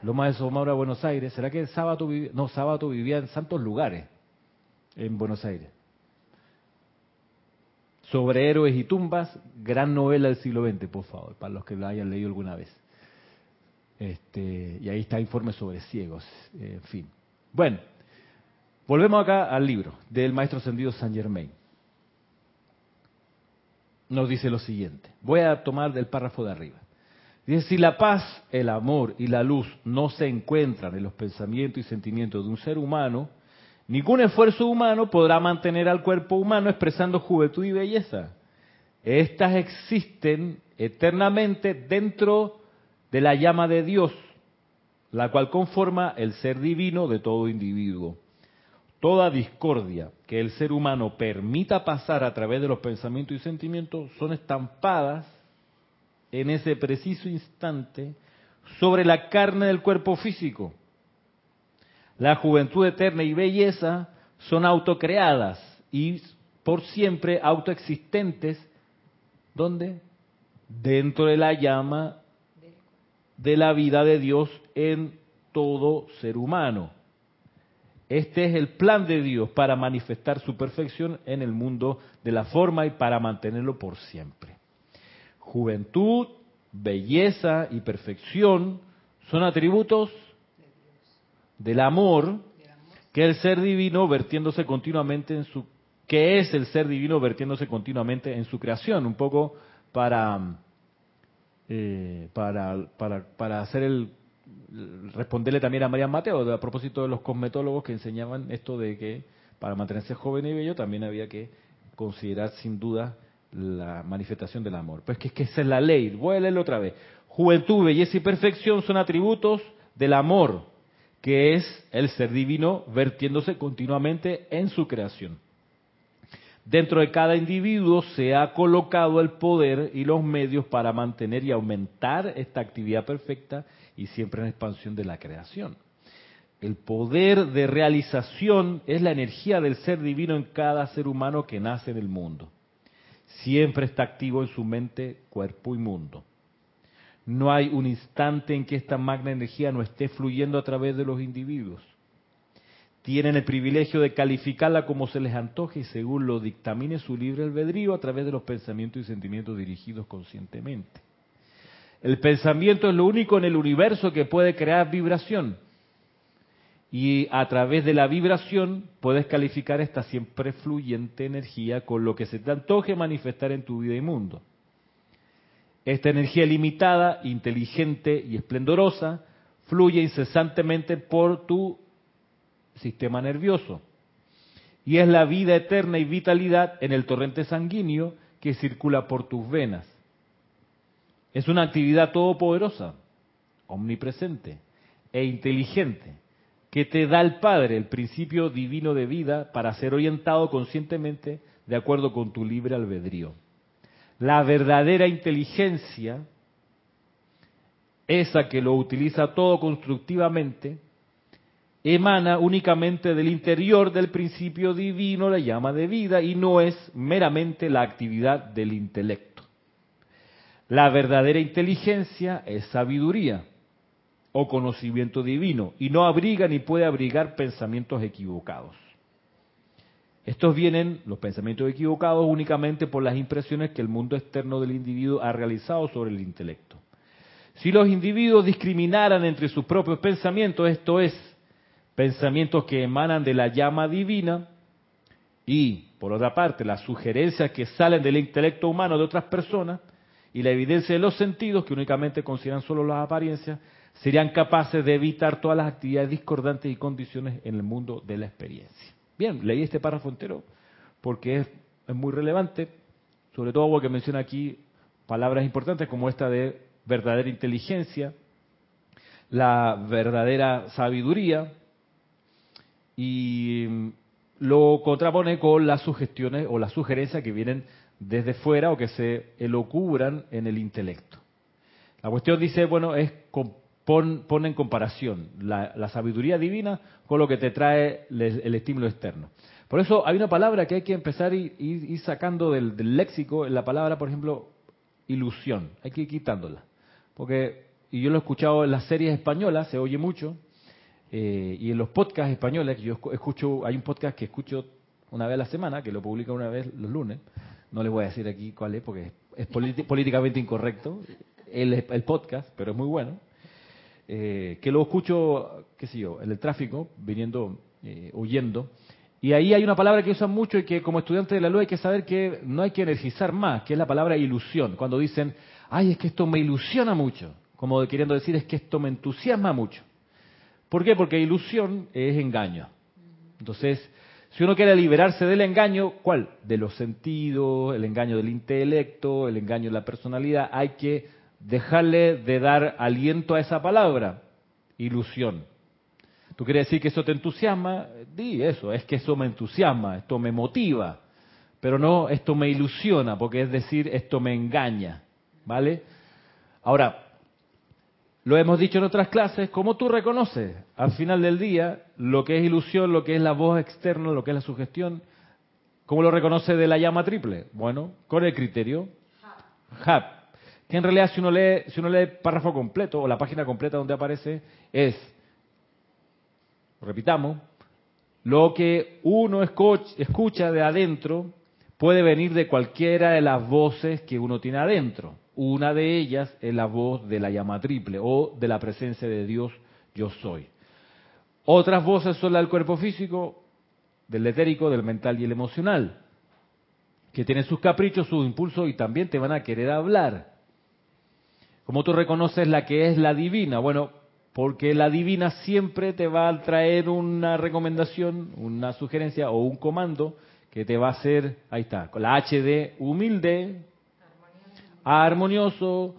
Loma de Zamora, Buenos Aires. ¿Será que Sábato vivía? No, Sábato vivía en santos lugares en Buenos Aires. Sobre héroes y tumbas, gran novela del siglo XX, por favor, para los que la hayan leído alguna vez. Este, y ahí está informe sobre ciegos, en fin. Bueno, volvemos acá al libro del maestro ascendido Saint Germain. Nos dice lo siguiente. Voy a tomar del párrafo de arriba. Si la paz, el amor y la luz no se encuentran en los pensamientos y sentimientos de un ser humano, ningún esfuerzo humano podrá mantener al cuerpo humano expresando juventud y belleza. Estas existen eternamente dentro de la llama de Dios, la cual conforma el ser divino de todo individuo. Toda discordia que el ser humano permita pasar a través de los pensamientos y sentimientos son estampadas en ese preciso instante sobre la carne del cuerpo físico. La juventud eterna y belleza son autocreadas y por siempre autoexistentes. ¿Dónde? Dentro de la llama de la vida de Dios en todo ser humano. Este es el plan de Dios para manifestar su perfección en el mundo de la forma y para mantenerlo por siempre. Juventud, belleza y perfección son atributos del amor que el ser divino vertiéndose continuamente en su que es el ser divino vertiéndose continuamente en su creación un poco para eh, para, para, para hacer el responderle también a María Mateo a propósito de los cosmetólogos que enseñaban esto de que para mantenerse joven y bello también había que considerar sin duda la manifestación del amor. Pues que que esa es la ley. Voy a leerlo otra vez. Juventud, belleza y perfección son atributos del amor, que es el ser divino vertiéndose continuamente en su creación. Dentro de cada individuo se ha colocado el poder y los medios para mantener y aumentar esta actividad perfecta y siempre en expansión de la creación. El poder de realización es la energía del ser divino en cada ser humano que nace en el mundo. Siempre está activo en su mente, cuerpo y mundo. No hay un instante en que esta magna energía no esté fluyendo a través de los individuos tienen el privilegio de calificarla como se les antoje y según lo dictamine su libre albedrío a través de los pensamientos y sentimientos dirigidos conscientemente. El pensamiento es lo único en el universo que puede crear vibración. Y a través de la vibración puedes calificar esta siempre fluyente energía con lo que se te antoje manifestar en tu vida y mundo. Esta energía limitada, inteligente y esplendorosa fluye incesantemente por tu sistema nervioso. Y es la vida eterna y vitalidad en el torrente sanguíneo que circula por tus venas. Es una actividad todopoderosa, omnipresente e inteligente, que te da el Padre, el principio divino de vida, para ser orientado conscientemente de acuerdo con tu libre albedrío. La verdadera inteligencia, esa que lo utiliza todo constructivamente, emana únicamente del interior del principio divino, la llama de vida, y no es meramente la actividad del intelecto. La verdadera inteligencia es sabiduría o conocimiento divino, y no abriga ni puede abrigar pensamientos equivocados. Estos vienen, los pensamientos equivocados, únicamente por las impresiones que el mundo externo del individuo ha realizado sobre el intelecto. Si los individuos discriminaran entre sus propios pensamientos, esto es, pensamientos que emanan de la llama divina y, por otra parte, las sugerencias que salen del intelecto humano de otras personas y la evidencia de los sentidos, que únicamente consideran solo las apariencias, serían capaces de evitar todas las actividades discordantes y condiciones en el mundo de la experiencia. Bien, leí este párrafo entero porque es, es muy relevante, sobre todo porque menciona aquí palabras importantes como esta de verdadera inteligencia, la verdadera sabiduría, y mm, lo contrapone con las sugestiones o las sugerencias que vienen desde fuera o que se elocubran en el intelecto. La cuestión dice, bueno, es pon, en comparación la, sabiduría divina con lo que te trae el, estímulo externo. Por eso hay una palabra que hay que empezar a ir, sacando del, del, léxico, la palabra, por ejemplo, ilusión. Hay que ir quitándola. Porque, y yo lo he escuchado en las series españolas, se oye mucho, eh, y en los podcasts españoles, yo escucho, hay un podcast que escucho una vez a la semana, que lo publica una vez los lunes, no les voy a decir aquí cuál es porque es, políticamente incorrecto, el, el, podcast, pero es muy bueno, eh, que lo escucho, qué sé yo, en el tráfico, viniendo, eh, huyendo, y ahí hay una palabra que usan mucho y que como estudiante de la luz hay que saber que no hay que energizar más, que es la palabra ilusión, cuando dicen, ay, es que esto me ilusiona mucho, como queriendo decir es que esto me entusiasma mucho. ¿Por qué? Porque ilusión es engaño. Entonces, si uno quiere liberarse del engaño, ¿cuál? De los sentidos, el engaño del intelecto, el engaño de la personalidad, hay que dejarle de dar aliento a esa palabra, ilusión. ¿Tú quieres decir que eso te entusiasma? Di eso, es que eso me entusiasma, esto me motiva, pero no esto me ilusiona, porque es decir, esto me engaña, ¿vale? Ahora, lo hemos dicho en otras clases, ¿cómo tú reconoces al final del día lo que es ilusión, lo que es la voz externa, lo que es la sugestión? ¿Cómo lo reconoce de la llama triple? Bueno, con el criterio HAP. Que en realidad si uno lee, si uno lee el párrafo completo o la página completa donde aparece, es, repitamos, lo que uno escucha de adentro puede venir de cualquiera de las voces que uno tiene adentro. Una de ellas es la voz de la llama triple o de la presencia de Dios yo soy. Otras voces son la del cuerpo físico, del etérico, del mental y el emocional, que tienen sus caprichos, sus impulsos y también te van a querer hablar. ¿Cómo tú reconoces la que es la divina? Bueno, porque la divina siempre te va a traer una recomendación, una sugerencia o un comando que te va a hacer, ahí está, con la H de humilde, armonioso,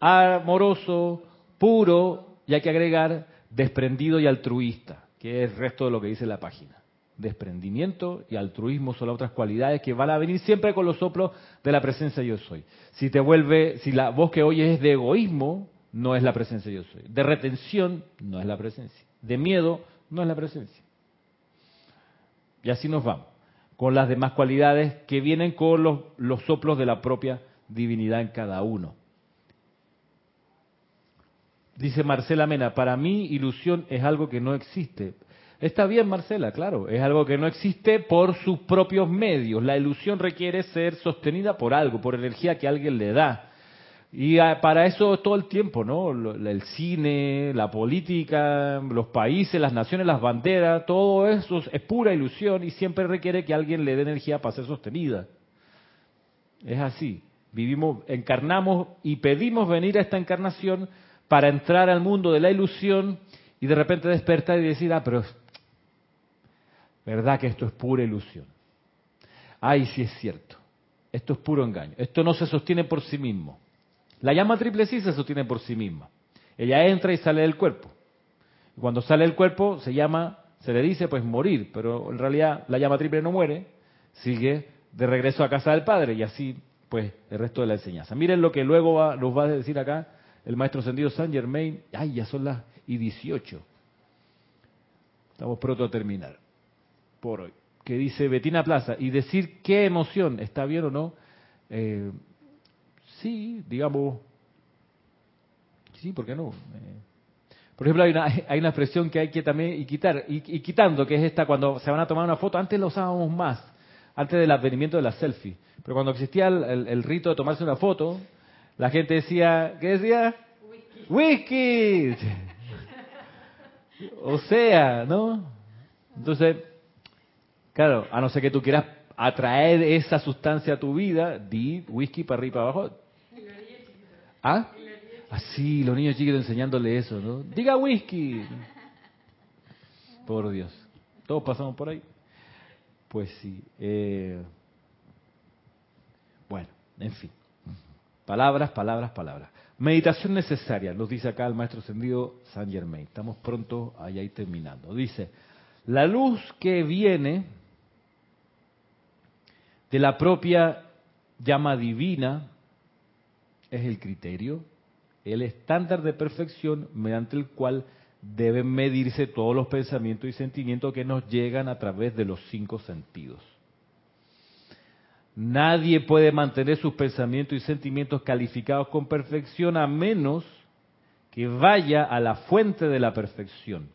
amoroso, puro, y hay que agregar desprendido y altruista, que es el resto de lo que dice la página. Desprendimiento y altruismo son las otras cualidades que van a venir siempre con los soplos de la presencia yo soy. Si te vuelve, si la voz que oyes es de egoísmo, no es la presencia yo soy. De retención, no es la presencia. De miedo, no es la presencia. Y así nos vamos, con las demás cualidades que vienen con los, los soplos de la propia divinidad en cada uno. Dice Marcela Mena, para mí ilusión es algo que no existe. Está bien, Marcela, claro, es algo que no existe por sus propios medios. La ilusión requiere ser sostenida por algo, por energía que alguien le da. Y ah, para eso todo el tiempo, ¿no? El cine, la política, los países, las naciones, las banderas, todo eso es pura ilusión y siempre requiere que alguien le dé energía para ser sostenida. Es así. Vivimos, encarnamos y pedimos venir a esta encarnación para entrar al mundo de la ilusión y de repente despertar y decir, ah, pero verdad que esto es pura ilusión. Ay, sí es cierto. Esto es puro engaño. Esto no se sostiene por sí mismo. La llama triple sí se sostiene por sí misma. Ella entra y sale del cuerpo. cuando sale del cuerpo se llama, se le dice pues morir, pero en realidad la llama triple no muere, sigue de regreso a casa del Padre y así pues el resto de la enseñanza. Miren lo que luego nos va a decir acá el maestro ascendido Saint Germain. Ay, ya son las y 18. Estamos pronto a terminar por hoy. Que dice Betina Plaza, y decir qué emoción, ¿está bien o no? Eh, sí, digamos, sí, ¿por qué no? Eh, por ejemplo, hay una, hay una expresión que hay que también y quitar, y, quitando, que es esta cuando se van a tomar una foto, antes la usábamos más, antes del advenimiento de la selfie, pero cuando existía el, rito de tomarse una foto, la gente decía, ¿qué decía? Whisky. o sea, ¿no? Entonces, claro, a no ser que tú quieras atraer esa sustancia a tu vida, di whisky para arriba y para abajo, ¿Ah? Así, los niños chiquitos enseñándole eso, ¿no? Diga whisky. Por Dios. Todos pasamos por ahí. Pues sí. Eh, bueno, en fin. Palabras, palabras, palabras. Meditación necesaria, nos dice acá el maestro ascendido San Germain. Estamos pronto allá y terminando. Dice, la luz que viene de la propia llama divina es el criterio, el estándar de perfección mediante el cual deben medirse todos los pensamientos y sentimientos que nos llegan a través de los cinco sentidos. Nadie puede mantener sus pensamientos y sentimientos calificados con perfección a menos que vaya a la fuente de la perfección,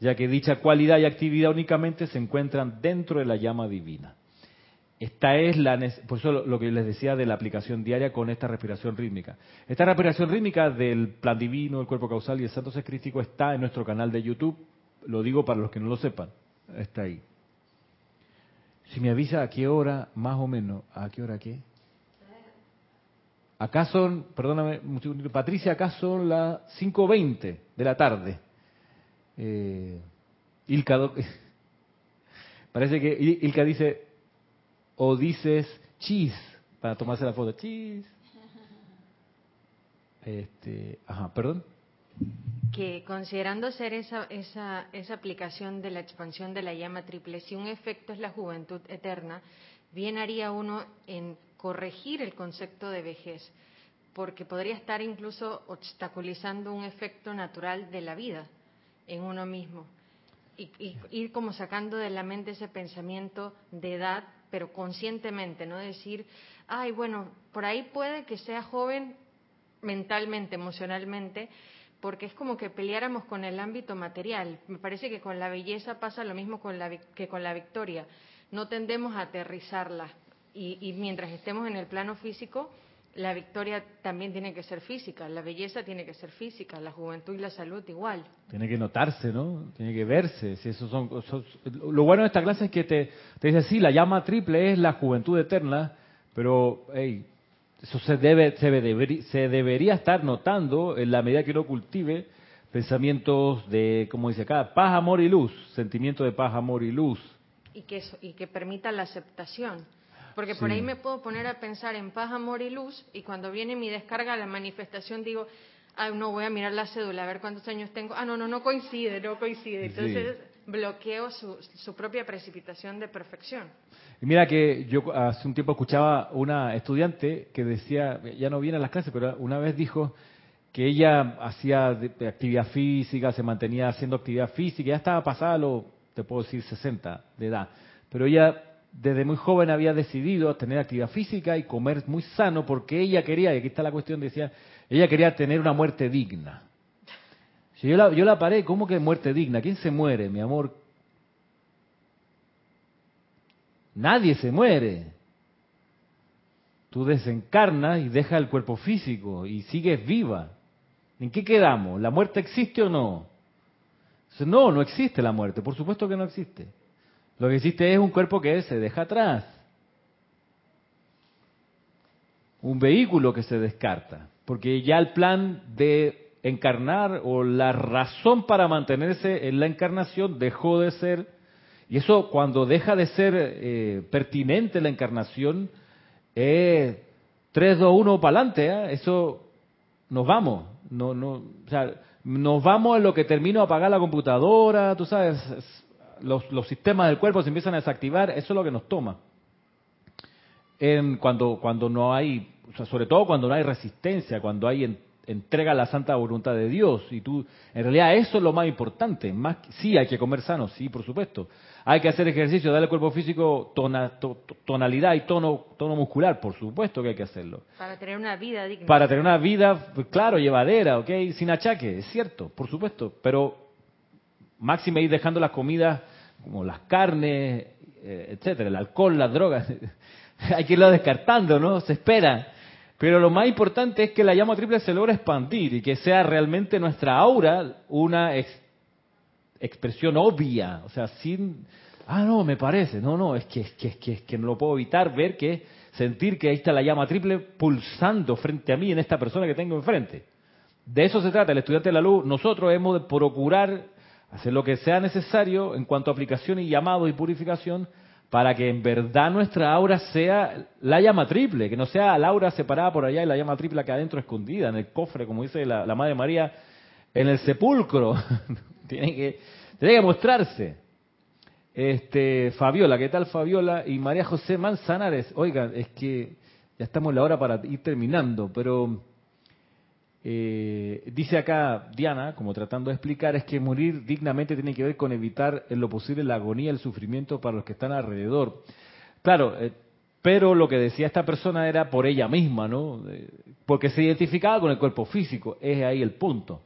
ya que dicha cualidad y actividad únicamente se encuentran dentro de la llama divina. Esta es la, por eso lo que les decía de la aplicación diaria con esta respiración rítmica. Esta respiración rítmica del plan divino, el cuerpo causal y el santo ser está en nuestro canal de YouTube. Lo digo para los que no lo sepan. Está ahí. Si me avisa a qué hora, más o menos, ¿a qué hora qué? Acá son, perdóname, Patricia, acá son las 5.20 de la tarde. Eh, Ilka, parece que Ilka dice, o dices chis para tomarse la foto, chis. Este, ajá, perdón.
Que considerando ser esa, esa, esa aplicación de la expansión de la llama triple, si un efecto es la juventud eterna, bien haría uno en corregir el concepto de vejez, porque podría estar incluso obstaculizando un efecto natural de la vida en uno mismo. Y, y, ir como sacando de la mente ese pensamiento de edad pero conscientemente, no decir, ay, bueno, por ahí puede que sea joven mentalmente, emocionalmente, porque es como que peleáramos con el ámbito material. Me parece que con la belleza pasa lo mismo con la, que con la victoria. No tendemos a aterrizarla y, y mientras estemos en el plano físico, la victoria también tiene que ser física, la belleza tiene que ser física, la juventud y la salud igual.
Tiene que notarse, ¿no? Tiene que verse. Si eso son, lo bueno de esta clase es que te, te dice, sí, la llama triple es la juventud eterna, pero hey, eso se, debe, se, se debería estar notando en la medida que uno cultive pensamientos de, como dice acá, paz, amor y luz, sentimiento de paz, amor y luz.
Y que, y que permita la aceptación porque por ahí me puedo poner a pensar en paz, amor y luz, y cuando viene mi descarga, la manifestación, digo, ah, no voy a mirar la cédula, a ver cuántos años tengo, ah, no, no, no coincide, no coincide. Entonces bloqueo su, su propia precipitación de perfección.
Y mira que yo hace un tiempo escuchaba una estudiante que decía, ya no viene a las clases, pero una vez dijo que ella hacía actividad física, se mantenía haciendo actividad física, ya estaba pasada lo, te puedo decir, 60 de edad, pero ella desde muy joven había decidido tener actividad física y comer muy sano porque ella quería, y aquí está la cuestión, decía, ella quería tener una muerte digna. yo la, yo la paré, ¿cómo que muerte digna? ¿Quién se muere, mi amor? Nadie se muere. Tú desencarnas y dejas el cuerpo físico y sigues viva. ¿En qué quedamos? ¿La muerte existe o no? No, no existe la muerte, por supuesto que no existe. Lo que existe es un cuerpo que se deja atrás. Un vehículo que se descarta. Porque ya el plan de encarnar o la razón para mantenerse en la encarnación dejó de ser y eso cuando deja de ser eh, pertinente la encarnación, es 3, 2, 1 para adelante, ¿eh? eso nos vamos. No, no, o sea, nos vamos en lo que termino apagar la computadora, tú sabes, los, los sistemas del cuerpo se empiezan a desactivar, eso es lo que nos toma. En, cuando, cuando no hay, o sea, sobre todo cuando no hay resistencia, cuando hay entrega la santa voluntad de Dios. Y tú, en realidad eso es lo más importante. Más, sí, hay que comer sano, sí, por supuesto. Hay que hacer ejercicio, darle al cuerpo físico tonalidad y tono, tono muscular, por supuesto que hay que hacerlo.
Para tener una vida digna.
Para tener una vida, claro, llevadera, ¿ok? Sin achaque, es cierto, por supuesto. Pero máxime ir dejando las comidas como las carnes, eh, etcétera, el alcohol, las drogas. hay que irlo descartando, ¿no? Se espera pero lo más importante es que la llama triple se logra expandir y que sea realmente nuestra aura una expresión obvia, o sea, sin, ah, no, me parece, no, no, es que, es que, es que, es que no lo puedo evitar ver que, sentir que ahí está la llama triple pulsando frente a mí en esta persona que tengo enfrente. De eso se trata el estudiante de la luz. Nosotros hemos de procurar hacer lo que sea necesario en cuanto a aplicación y llamado y purificación para que en verdad nuestra aura sea la llama triple, que no sea la aura separada por allá y la llama triple que adentro escondida, en el cofre, como dice la, Madre María, en el sepulcro. tiene, que, tiene que mostrarse. Este, Fabiola, ¿qué tal Fabiola? Y María José Manzanares, oigan, es que ya estamos en la hora para ir terminando, pero eh, dice acá Diana, como tratando de explicar, es que morir dignamente tiene que ver con evitar en lo posible la agonía, el sufrimiento para los que están alrededor. Claro, eh, pero lo que decía esta persona era por ella misma, ¿no? porque se identificaba con el cuerpo físico, es ahí el punto.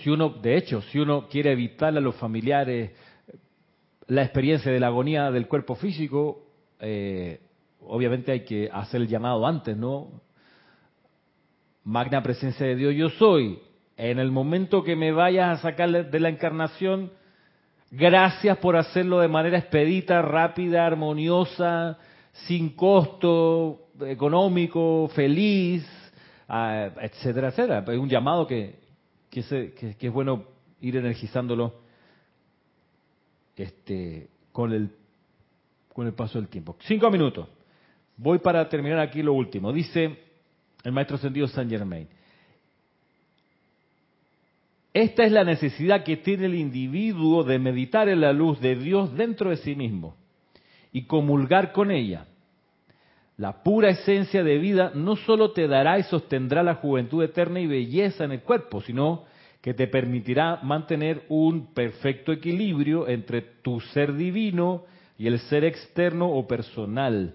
Si uno, de hecho, si uno quiere evitarle a los familiares la experiencia de la agonía del cuerpo físico, eh, obviamente hay que hacer el llamado antes, ¿no? Magna presencia de Dios yo soy, en el momento que me vayas a sacar de la encarnación, gracias por hacerlo de manera expedita, rápida, armoniosa, sin costo económico, feliz, ah, etcétera, etcétera. Es un llamado que, que, es bueno ir energizándolo este, con, el, con el paso del tiempo. Cinco minutos. Voy para terminar aquí lo último. Dice el maestro sentido Saint Germain. Esta es la necesidad que tiene el individuo de meditar en la luz de Dios dentro de sí mismo y comulgar con ella. La pura esencia de vida no solo te dará y sostendrá la juventud eterna y belleza en el cuerpo, sino que te permitirá mantener un perfecto equilibrio entre tu ser divino y el ser externo o personal.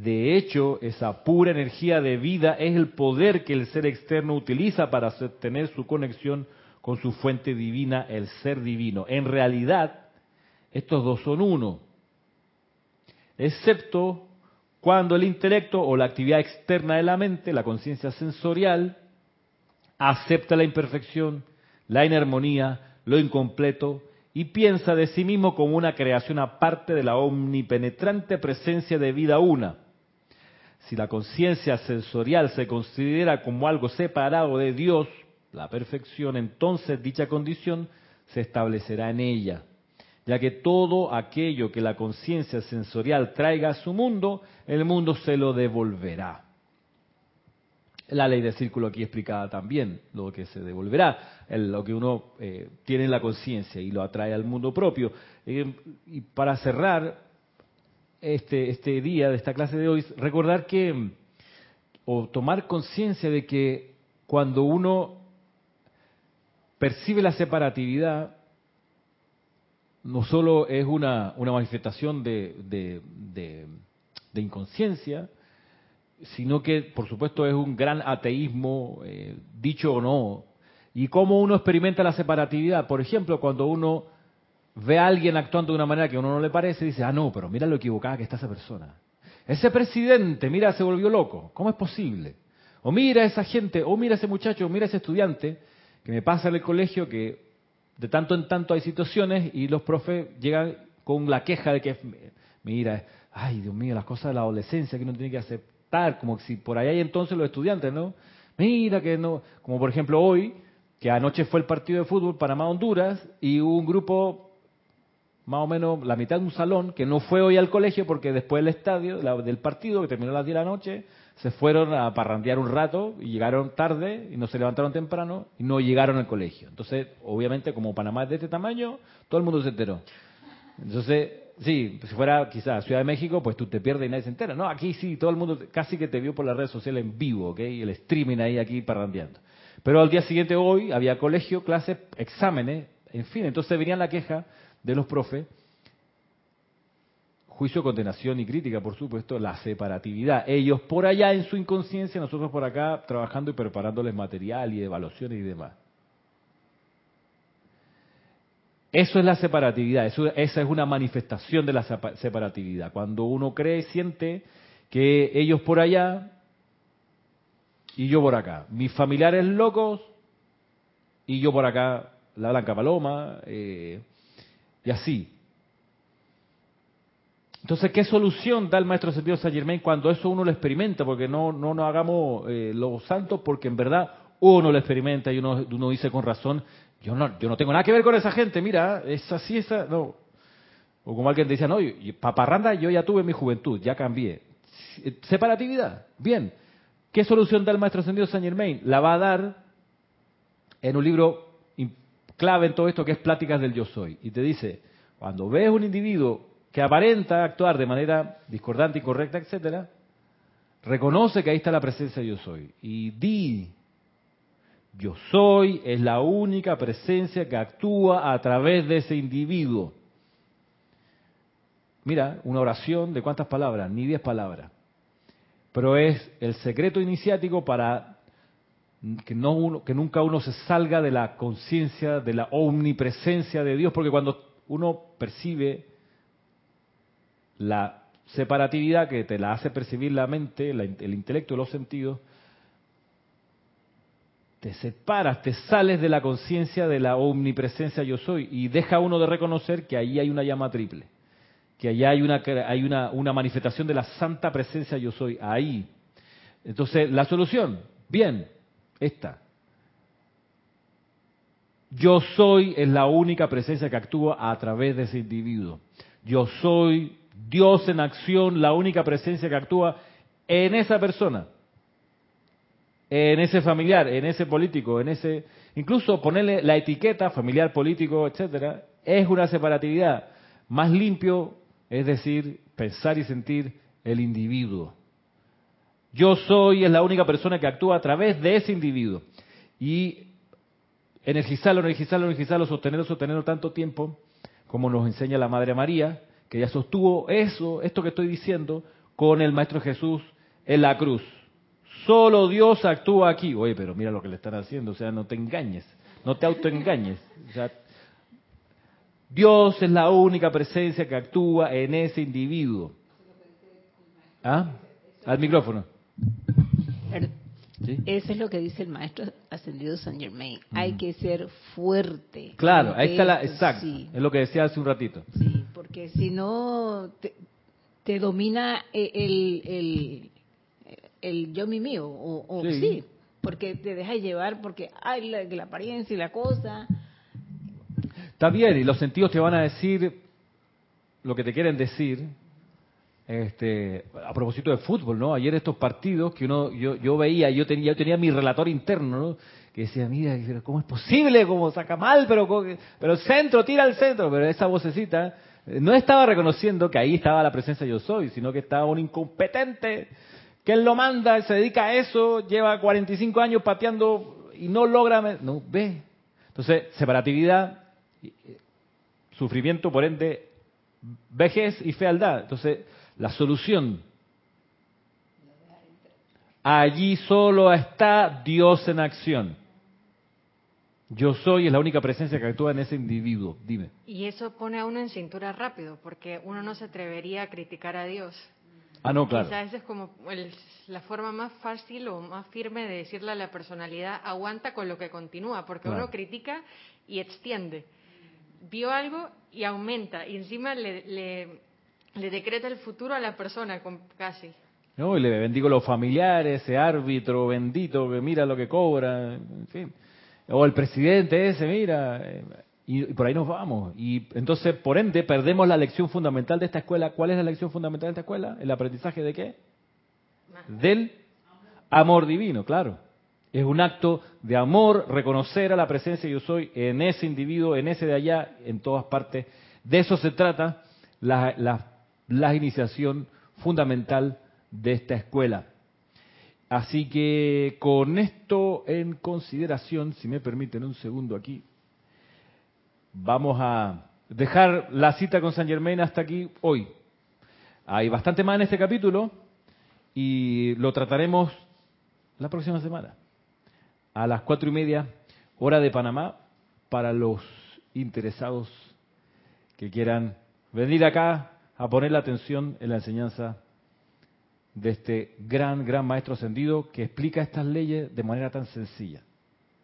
De hecho, esa pura energía de vida es el poder que el ser externo utiliza para sostener su conexión con su fuente divina, el ser divino. En realidad, estos dos son uno, excepto cuando el intelecto o la actividad externa de la mente, la conciencia sensorial, acepta la imperfección, la inarmonía, lo incompleto y piensa de sí mismo como una creación aparte de la omnipenetrante presencia de vida una. Si la conciencia sensorial se considera como algo separado de Dios, la perfección, entonces dicha condición se establecerá en ella, ya que todo aquello que la conciencia sensorial traiga a su mundo, el mundo se lo devolverá. La ley del círculo aquí explicada también, lo que se devolverá, lo que uno eh, tiene en la conciencia y lo atrae al mundo propio. Eh, y para cerrar este, este día de esta clase de hoy, recordar que, o tomar conciencia de que cuando uno percibe la separatividad, no solo es una, una manifestación de, de, inconsciencia, sino que, por supuesto, es un gran ateísmo, eh, dicho o no. Y cómo uno experimenta la separatividad. Por ejemplo, cuando uno ve a alguien actuando de una manera que a uno no le parece, dice, ah, no, pero mira lo equivocada que está esa persona. Ese presidente, mira, se volvió loco. ¿Cómo es posible? O mira a esa gente, o mira a ese muchacho, o mira a ese estudiante que me pasa en el colegio que de tanto en tanto hay situaciones y los profes llegan con la queja de que, mira, ay Dios mío, las cosas de la adolescencia que uno tiene que aceptar, como si por ahí hay entonces los estudiantes, ¿no? Mira que no, como por ejemplo hoy, que anoche fue el partido de fútbol Panamá-Honduras y hubo un grupo, más o menos la mitad de un salón, que no fue hoy al colegio porque después del estadio, del partido, que terminó a las 10 de la noche, se fueron a parrandear un rato y llegaron tarde y no se levantaron temprano y no llegaron al colegio. Entonces, obviamente, como Panamá es de este tamaño, todo el mundo se enteró. Entonces, sí, si fuera quizás Ciudad de México, pues tú te pierdes y nadie se entera. No, aquí sí, todo el mundo casi que te vio por las redes sociales en vivo, ¿ok? Y el streaming ahí aquí parrandeando. Pero al día siguiente hoy había colegio, clases, exámenes, en fin, entonces venía la queja de los profes juicio, condenación y crítica, por supuesto, la separatividad. Ellos por allá en su inconsciencia, nosotros por acá trabajando y preparándoles material y evaluaciones y demás. Eso es la separatividad, esa es una manifestación de la separatividad. Cuando uno cree, siente que ellos por allá y yo por acá. Mis familiares locos y yo por acá, la blanca paloma, eh, y así. Entonces, ¿qué solución da el maestro sentido Saint Germain cuando eso uno lo experimenta? Porque no, no nos hagamos eh, los santos, porque en verdad uno lo experimenta y uno, dice con razón, yo no, yo no tengo nada que ver con esa gente, mira, es así, esa, no. O como alguien decía, no, paparranda yo ya tuve mi juventud, ya cambié. Separatividad, bien. ¿Qué solución da el maestro ascendido Saint Germain? La va a dar en un libro clave en todo esto que es Pláticas del Yo Soy. Y te dice, cuando ves un individuo que aparenta actuar de manera discordante, incorrecta, etcétera, reconoce que ahí está la presencia de yo soy. Y di, yo soy es la única presencia que actúa a través de ese individuo. Mira, una oración de cuántas palabras, ni diez palabras. Pero es el secreto iniciático para que, no que nunca uno se salga de la conciencia, de la omnipresencia de Dios, porque cuando uno percibe la separatividad que te la hace percibir la mente, el intelecto, los sentidos, te separas, te sales de la conciencia de la omnipresencia yo soy y deja uno de reconocer que ahí hay una llama triple, que allá hay una, hay una, una manifestación de la santa presencia yo soy, ahí. Entonces, la solución, bien, esta. Yo soy es la única presencia que actúa a través de ese individuo. Yo soy Dios en acción, la única presencia que actúa en esa persona, en ese familiar, en ese político, en ese, incluso ponerle la etiqueta familiar, político, etcétera, es una separatividad. Más limpio, es decir, pensar y sentir el individuo. Yo soy es la única persona que actúa a través de ese individuo. Y energizarlo, energizarlo, energizarlo, sostenerlo, sostenerlo tanto tiempo, como nos enseña la Madre María, que ya sostuvo eso, esto que estoy diciendo, con el Maestro Jesús en la cruz. Solo Dios actúa aquí. Oye, pero mira lo que le están haciendo, o sea, no te engañes, no te autoengañes. Dios es la única presencia que actúa en ese individuo. ¿Ah? Al micrófono.
Eso es lo que dice el maestro ascendido San Germain. Hay que ser fuerte.
Claro, ahí está la, exacto. Es lo que decía hace un ratito.
Sí, porque si no te, domina el, el, el, yo mi mío, o, sí. porque te deja llevar, porque hay la, la apariencia y la cosa.
Está bien, y los sentidos te van a decir lo que te quieren decir, este, a propósito de fútbol, ¿no? Ayer estos partidos que uno, yo, yo veía, yo tenía, yo tenía mi relator interno, ¿no? Que decía, mira, ¿cómo es posible? ¿Cómo saca mal? Pero, pero el centro, tira al centro. Pero esa vocecita eh, no estaba reconociendo que ahí estaba la presencia yo soy, sino que estaba un incompetente que él lo manda, se dedica a eso, lleva 45 años pateando y no logra... No, ve. Entonces, separatividad, sufrimiento, por ende, vejez y fealdad. Entonces, la solución. Allí solo está Dios en acción. Yo soy es la única presencia que actúa en ese individuo. Dime.
Y eso pone a uno en cintura rápido, porque uno no se atrevería a criticar a Dios.
Ah, no, claro.
Quizás esa es como la forma más fácil o más firme de decirle a la personalidad, aguanta con lo que continúa, porque uno critica y extiende. Vio algo y aumenta, y encima le le decreta el futuro a la persona casi.
No, y le bendigo los familiares, ese árbitro bendito que mira lo que cobra, en fin. O el presidente ese, mira, eh, y, por ahí nos vamos. Y entonces, por ende, perdemos la lección fundamental de esta escuela. ¿Cuál es la lección fundamental de esta escuela? ¿El aprendizaje de qué? Del amor divino, claro. Es un acto de amor, reconocer a la presencia yo soy en ese individuo, en ese de allá, en todas partes. De eso se trata la, la la iniciación fundamental de esta escuela. Así que con esto en consideración, si me permiten un segundo aquí, vamos a dejar la cita con San Germain hasta aquí hoy. Hay bastante más en este capítulo y lo trataremos la próxima semana a las cuatro y media hora de Panamá para los interesados que quieran venir acá a poner la atención en la enseñanza de este gran, gran maestro ascendido que explica estas leyes de manera tan sencilla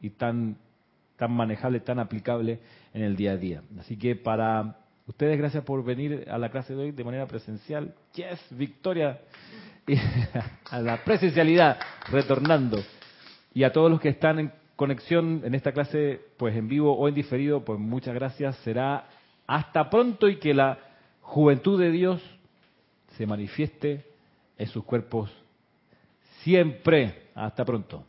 y tan, tan manejable, tan aplicable en el día a día. Así que para ustedes, gracias por venir a la clase de hoy de manera presencial. Yes, victoria. a la presencialidad, retornando. Y a todos los que están en conexión en esta clase, pues en vivo o en diferido, pues muchas gracias. Será hasta pronto y que la juventud de Dios se manifieste en sus cuerpos siempre. Hasta pronto.